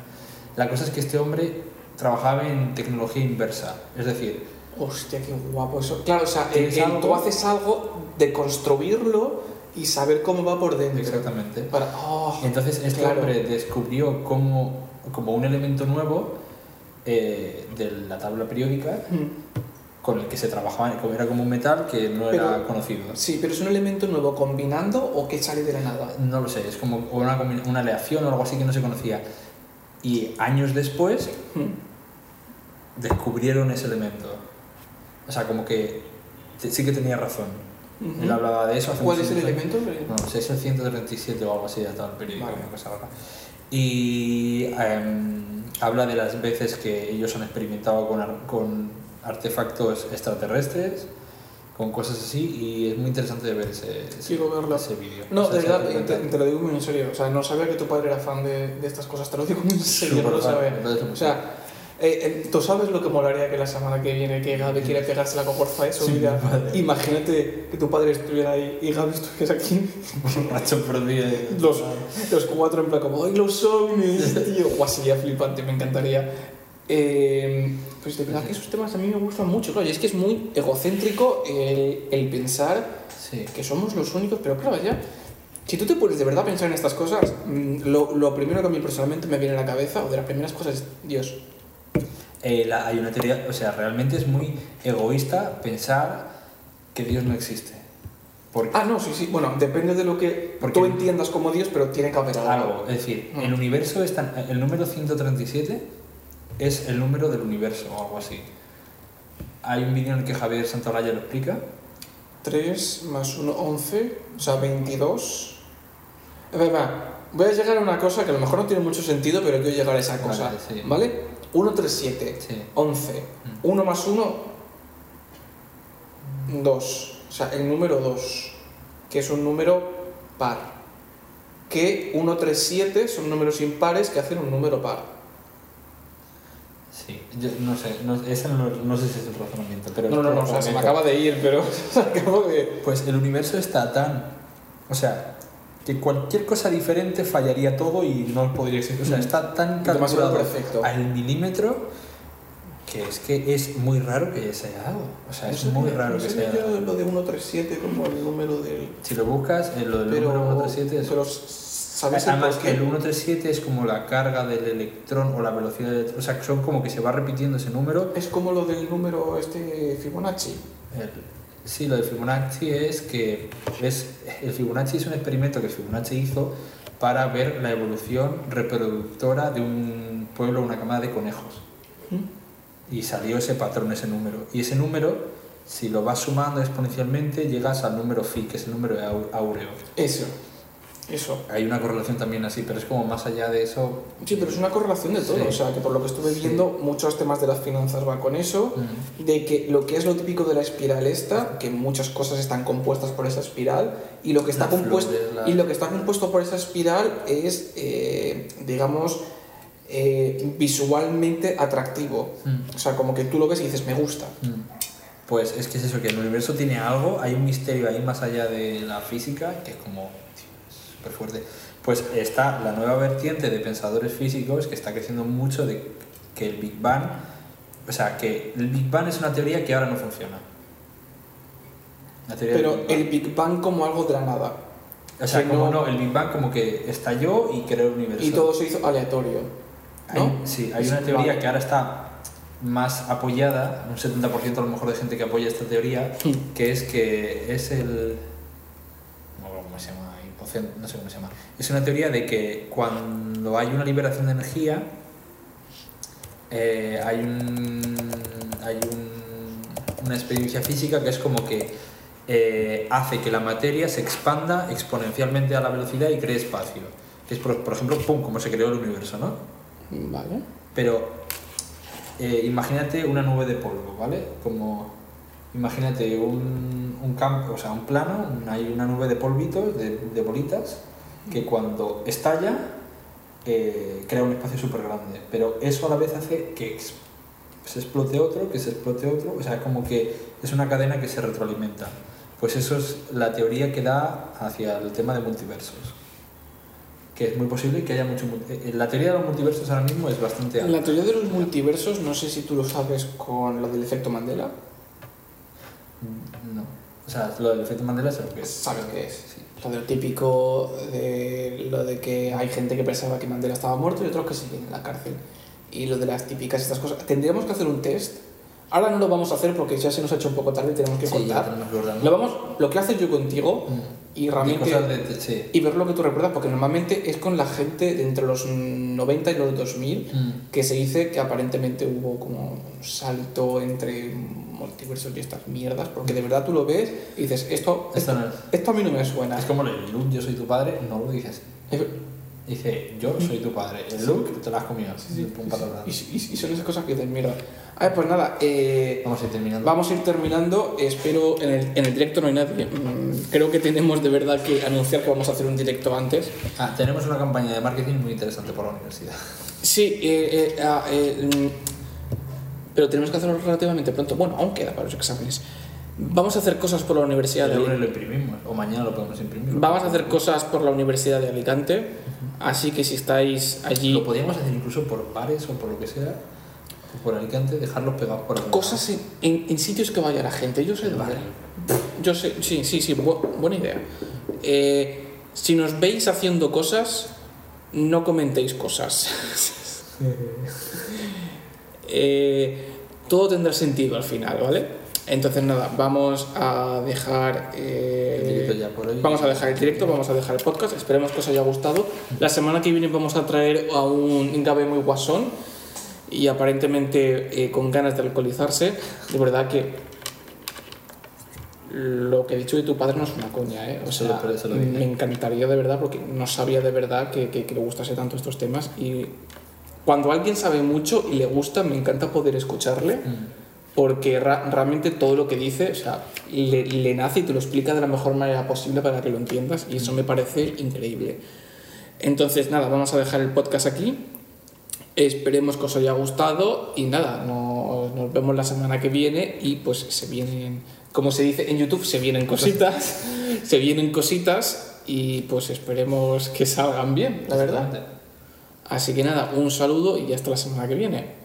la cosa es que este hombre trabajaba en tecnología inversa es decir Hostia, qué guapo eso. Claro, o sea, ¿Tienes el- el- tú haces algo de construirlo y saber cómo va por dentro. exactamente Para, oh, entonces este claro. hombre descubrió como como un elemento nuevo eh, de la tabla periódica Mm. con el que se trabajaba como era como un metal que no era Pero- conocido Sí, pero es un elemento nuevo combinando o que sale de la nada. No lo sé, es como una, una aleación o algo así que no se conocía. Y años después Mm. descubrieron ese elemento. O sea, como que sí que tenía razón. Ujú. Él hablaba de eso hace ¿Cuál es el elemento? No, sé, es el 137 o algo así de tal periódico, Vale. Y em, habla de las veces que ellos han experimentado con, ar- con artefactos extraterrestres, con cosas así, y es muy interesante de ver ese, ese, ese vídeo. No, O sea, de verdad, te, te lo digo muy en serio. O sea, no sabía que tu padre era fan de, de estas cosas. Te lo digo muy en serio, no lo sabía. O sea, eh, eh, tú sabes lo que molaría que la semana que viene que Gaby quiera pegarse la cogorza de su Sí, vida. Imagínate que tu padre estuviera ahí y Gaby estuviese aquí. <laughs> perdido. Los, los cuatro en plan como, ¡ay, los ovnis! <laughs> Tío, guau, sería flipante, me encantaría. Eh, pues de verdad que esos temas a mí me gustan mucho, claro, y es que es muy egocéntrico el, el pensar Sí. que somos los únicos, pero claro, ya, si tú te pones de verdad a pensar en estas cosas, mm, lo, lo primero que a mí personalmente me viene a la cabeza, o de las primeras cosas, es Dios. Eh, la- hay una teoría, o sea, realmente es muy egoísta pensar que Dios no existe. Porque Ah, no, sí, sí, bueno, depende de lo que Porque- tú entiendas como Dios, pero tiene que haber algo. algo, es decir, Mm. el universo está, el número 137 es el número del universo o algo así. Hay un vídeo en el que Javier Santolaya lo explica. 3 más 1, 11, o sea, 22. Eh, va, va, Voy a llegar a una cosa que a lo mejor no tiene mucho sentido, pero quiero llegar a esa cosa. Vale, sí. ¿Vale? 1, 3, 7, Sí. 11. 1 más 1, 2. O sea, el número 2, que es un número par. Que 1, 3, 7 son números impares que hacen un número par. Yo no sé, no, ese no, no sé si es el razonamiento, pero... No, no, no, o sea, se me acaba de ir, pero <laughs> acabo de... Pues el universo está tan... O sea, que cualquier cosa diferente fallaría todo y no podría existir. O sea, está tan calculado perfecto. al milímetro que es que es muy raro que sea algo. O sea, es muy raro que sea yo lo de 137 como el número del... Si lo buscas, eh, lo del Pero, número 137 es... pero ¿sabes el Además qué? el 137 es como la carga del electrón o la velocidad del electrón. O sea, son como que se va repitiendo ese número. Es como lo del número este Fibonacci. El- sí, lo de Fibonacci es que es, el Fibonacci es un experimento que Fibonacci hizo para ver la evolución reproductora de un pueblo, una camada de conejos. Y salió ese patrón, ese número. Y ese número, si lo vas sumando exponencialmente, llegas al número phi, que es el número áu- áureo. Eso. Eso. Hay una correlación también así, pero es como más allá de eso. Sí, pero es una correlación de todo. Sí. O sea, que por lo que estuve Sí. viendo, muchos temas de las finanzas van con eso. Mm. De que lo que es lo típico de la espiral esta, que muchas cosas están compuestas por esa espiral, y lo que está, compuesto, la- y lo que está compuesto por esa espiral es, eh, digamos, eh, visualmente atractivo. Mm. O sea, como que tú lo ves y dices, me gusta. Mm. Pues es que es eso, que el universo tiene algo, hay un misterio ahí más allá de la física, que es como súper fuerte. Pues está la nueva vertiente de pensadores físicos que está creciendo mucho de que el Big Bang, o sea, que el Big Bang es una teoría que ahora no funciona. Pero Big el Big Bang como algo de la nada. O sea, que como no- no, el Big Bang como que estalló y creó el universo. Y todo se hizo aleatorio. Hay- ¿no? sí, hay una teoría que ahora está más apoyada, un 70% a lo mejor de gente que apoya esta teoría, que es que es el... No cómo se llama, no sé cómo se llama. Es una teoría de que cuando hay una liberación de energía, eh, hay, un, hay un- una experiencia física que es como que eh, hace que la materia se expanda exponencialmente a la velocidad y cree espacio. Que es, por, por ejemplo, pum, como se creó el universo, ¿no? Vale. Pero eh, imagínate una nube de polvo, ¿vale? Como imagínate un, un campo, o sea, un plano, hay una nube de polvitos, de, de bolitas, que cuando estalla eh, crea un espacio súper grande. Pero eso a la vez hace que se explote otro, que se explote otro, o sea, como que es una cadena que se retroalimenta. Pues eso es la teoría que da hacia el tema de multiversos. Que es muy posible que haya mucho... mul- eh, La teoría de los multiversos ahora mismo es bastante alta. La teoría de los multiversos, no sé si tú lo sabes con lo del efecto Mandela. O sea, lo del efecto Mandela es lo que es. ¿Sabes qué es? Sí. Lo del típico de lo de que hay gente que pensaba que Mandela estaba muerto y otros que siguen en la cárcel. Y lo de las típicas estas cosas. Tendríamos que hacer un test. Ahora no lo vamos a hacer porque ya se nos ha hecho un poco tarde y tenemos que Sí, contar. tenemos que. Lo vamos, lo que hace yo contigo Mm. y realmente de- sí. y ver lo que tú recuerdas porque normalmente es con la gente de entre los 90 y los 2000 Mm. que se dice que aparentemente hubo como un salto entre multiversos y estas mierdas, porque de verdad tú lo ves y dices, esto, Esto esto, no es. esto a mí no me suena. Es como el Luke, yo soy tu padre, no lo dices. Dice, yo soy tu padre. El Luke te lo has comido. Pato grande. Y, y- y son esas cosas que dices, mierda. A ver, pues nada, eh, Vamos a ir terminando. vamos a ir terminando. Espero, en el, en el directo no hay nadie. Mm, Creo que tenemos de verdad que anunciar que vamos a hacer un directo antes. Ah, tenemos una campaña de marketing muy interesante por la universidad. Sí, eh, eh, ah, eh, mm, pero tenemos que hacerlo relativamente pronto. Bueno, aún queda para los exámenes. Vamos a hacer cosas por la Universidad El de lo imprimimos, o mañana lo podemos imprimir. Vamos a hacer cosas por la Universidad de Alicante, así que si estáis allí, Lo podríamos hacer incluso por bares o por lo que sea, o por Alicante, dejarlos pegados por algún cosas en, en- en sitios que vaya la gente. Yo sé dónde. Yo sé, sí, sí, sí, bu- buena idea. Eh, si nos veis haciendo cosas, no comentéis cosas. <laughs> Eh, todo tendrá sentido al final, ¿vale? Entonces nada, vamos a dejar... eh, El ya por hoy. Vamos a dejar el directo, vamos a dejar el podcast, esperemos que os haya gustado. La semana que viene vamos a traer a un Gabe muy guasón y aparentemente eh, con ganas de alcoholizarse. De verdad que lo que he dicho de tu padre no es una coña, ¿eh? O Se sea, dije. me encantaría de verdad porque no sabía de verdad que, que, que le gustase tanto estos temas y cuando alguien sabe mucho y le gusta, me encanta poder escucharle. Mm. Porque realmente todo lo que dice, o sea, le, le, nace y te lo explica de la mejor manera posible para que lo entiendas. Y eso mm. me parece increíble. Entonces, nada, vamos a dejar el podcast aquí. Esperemos que os haya gustado. Y nada, nos, nos vemos la semana que viene. Y pues se vienen, como se dice en YouTube, se vienen cositas. <laughs> se vienen cositas. Y pues esperemos que salgan bien, la verdad. Así que nada, un saludo y hasta la semana que viene.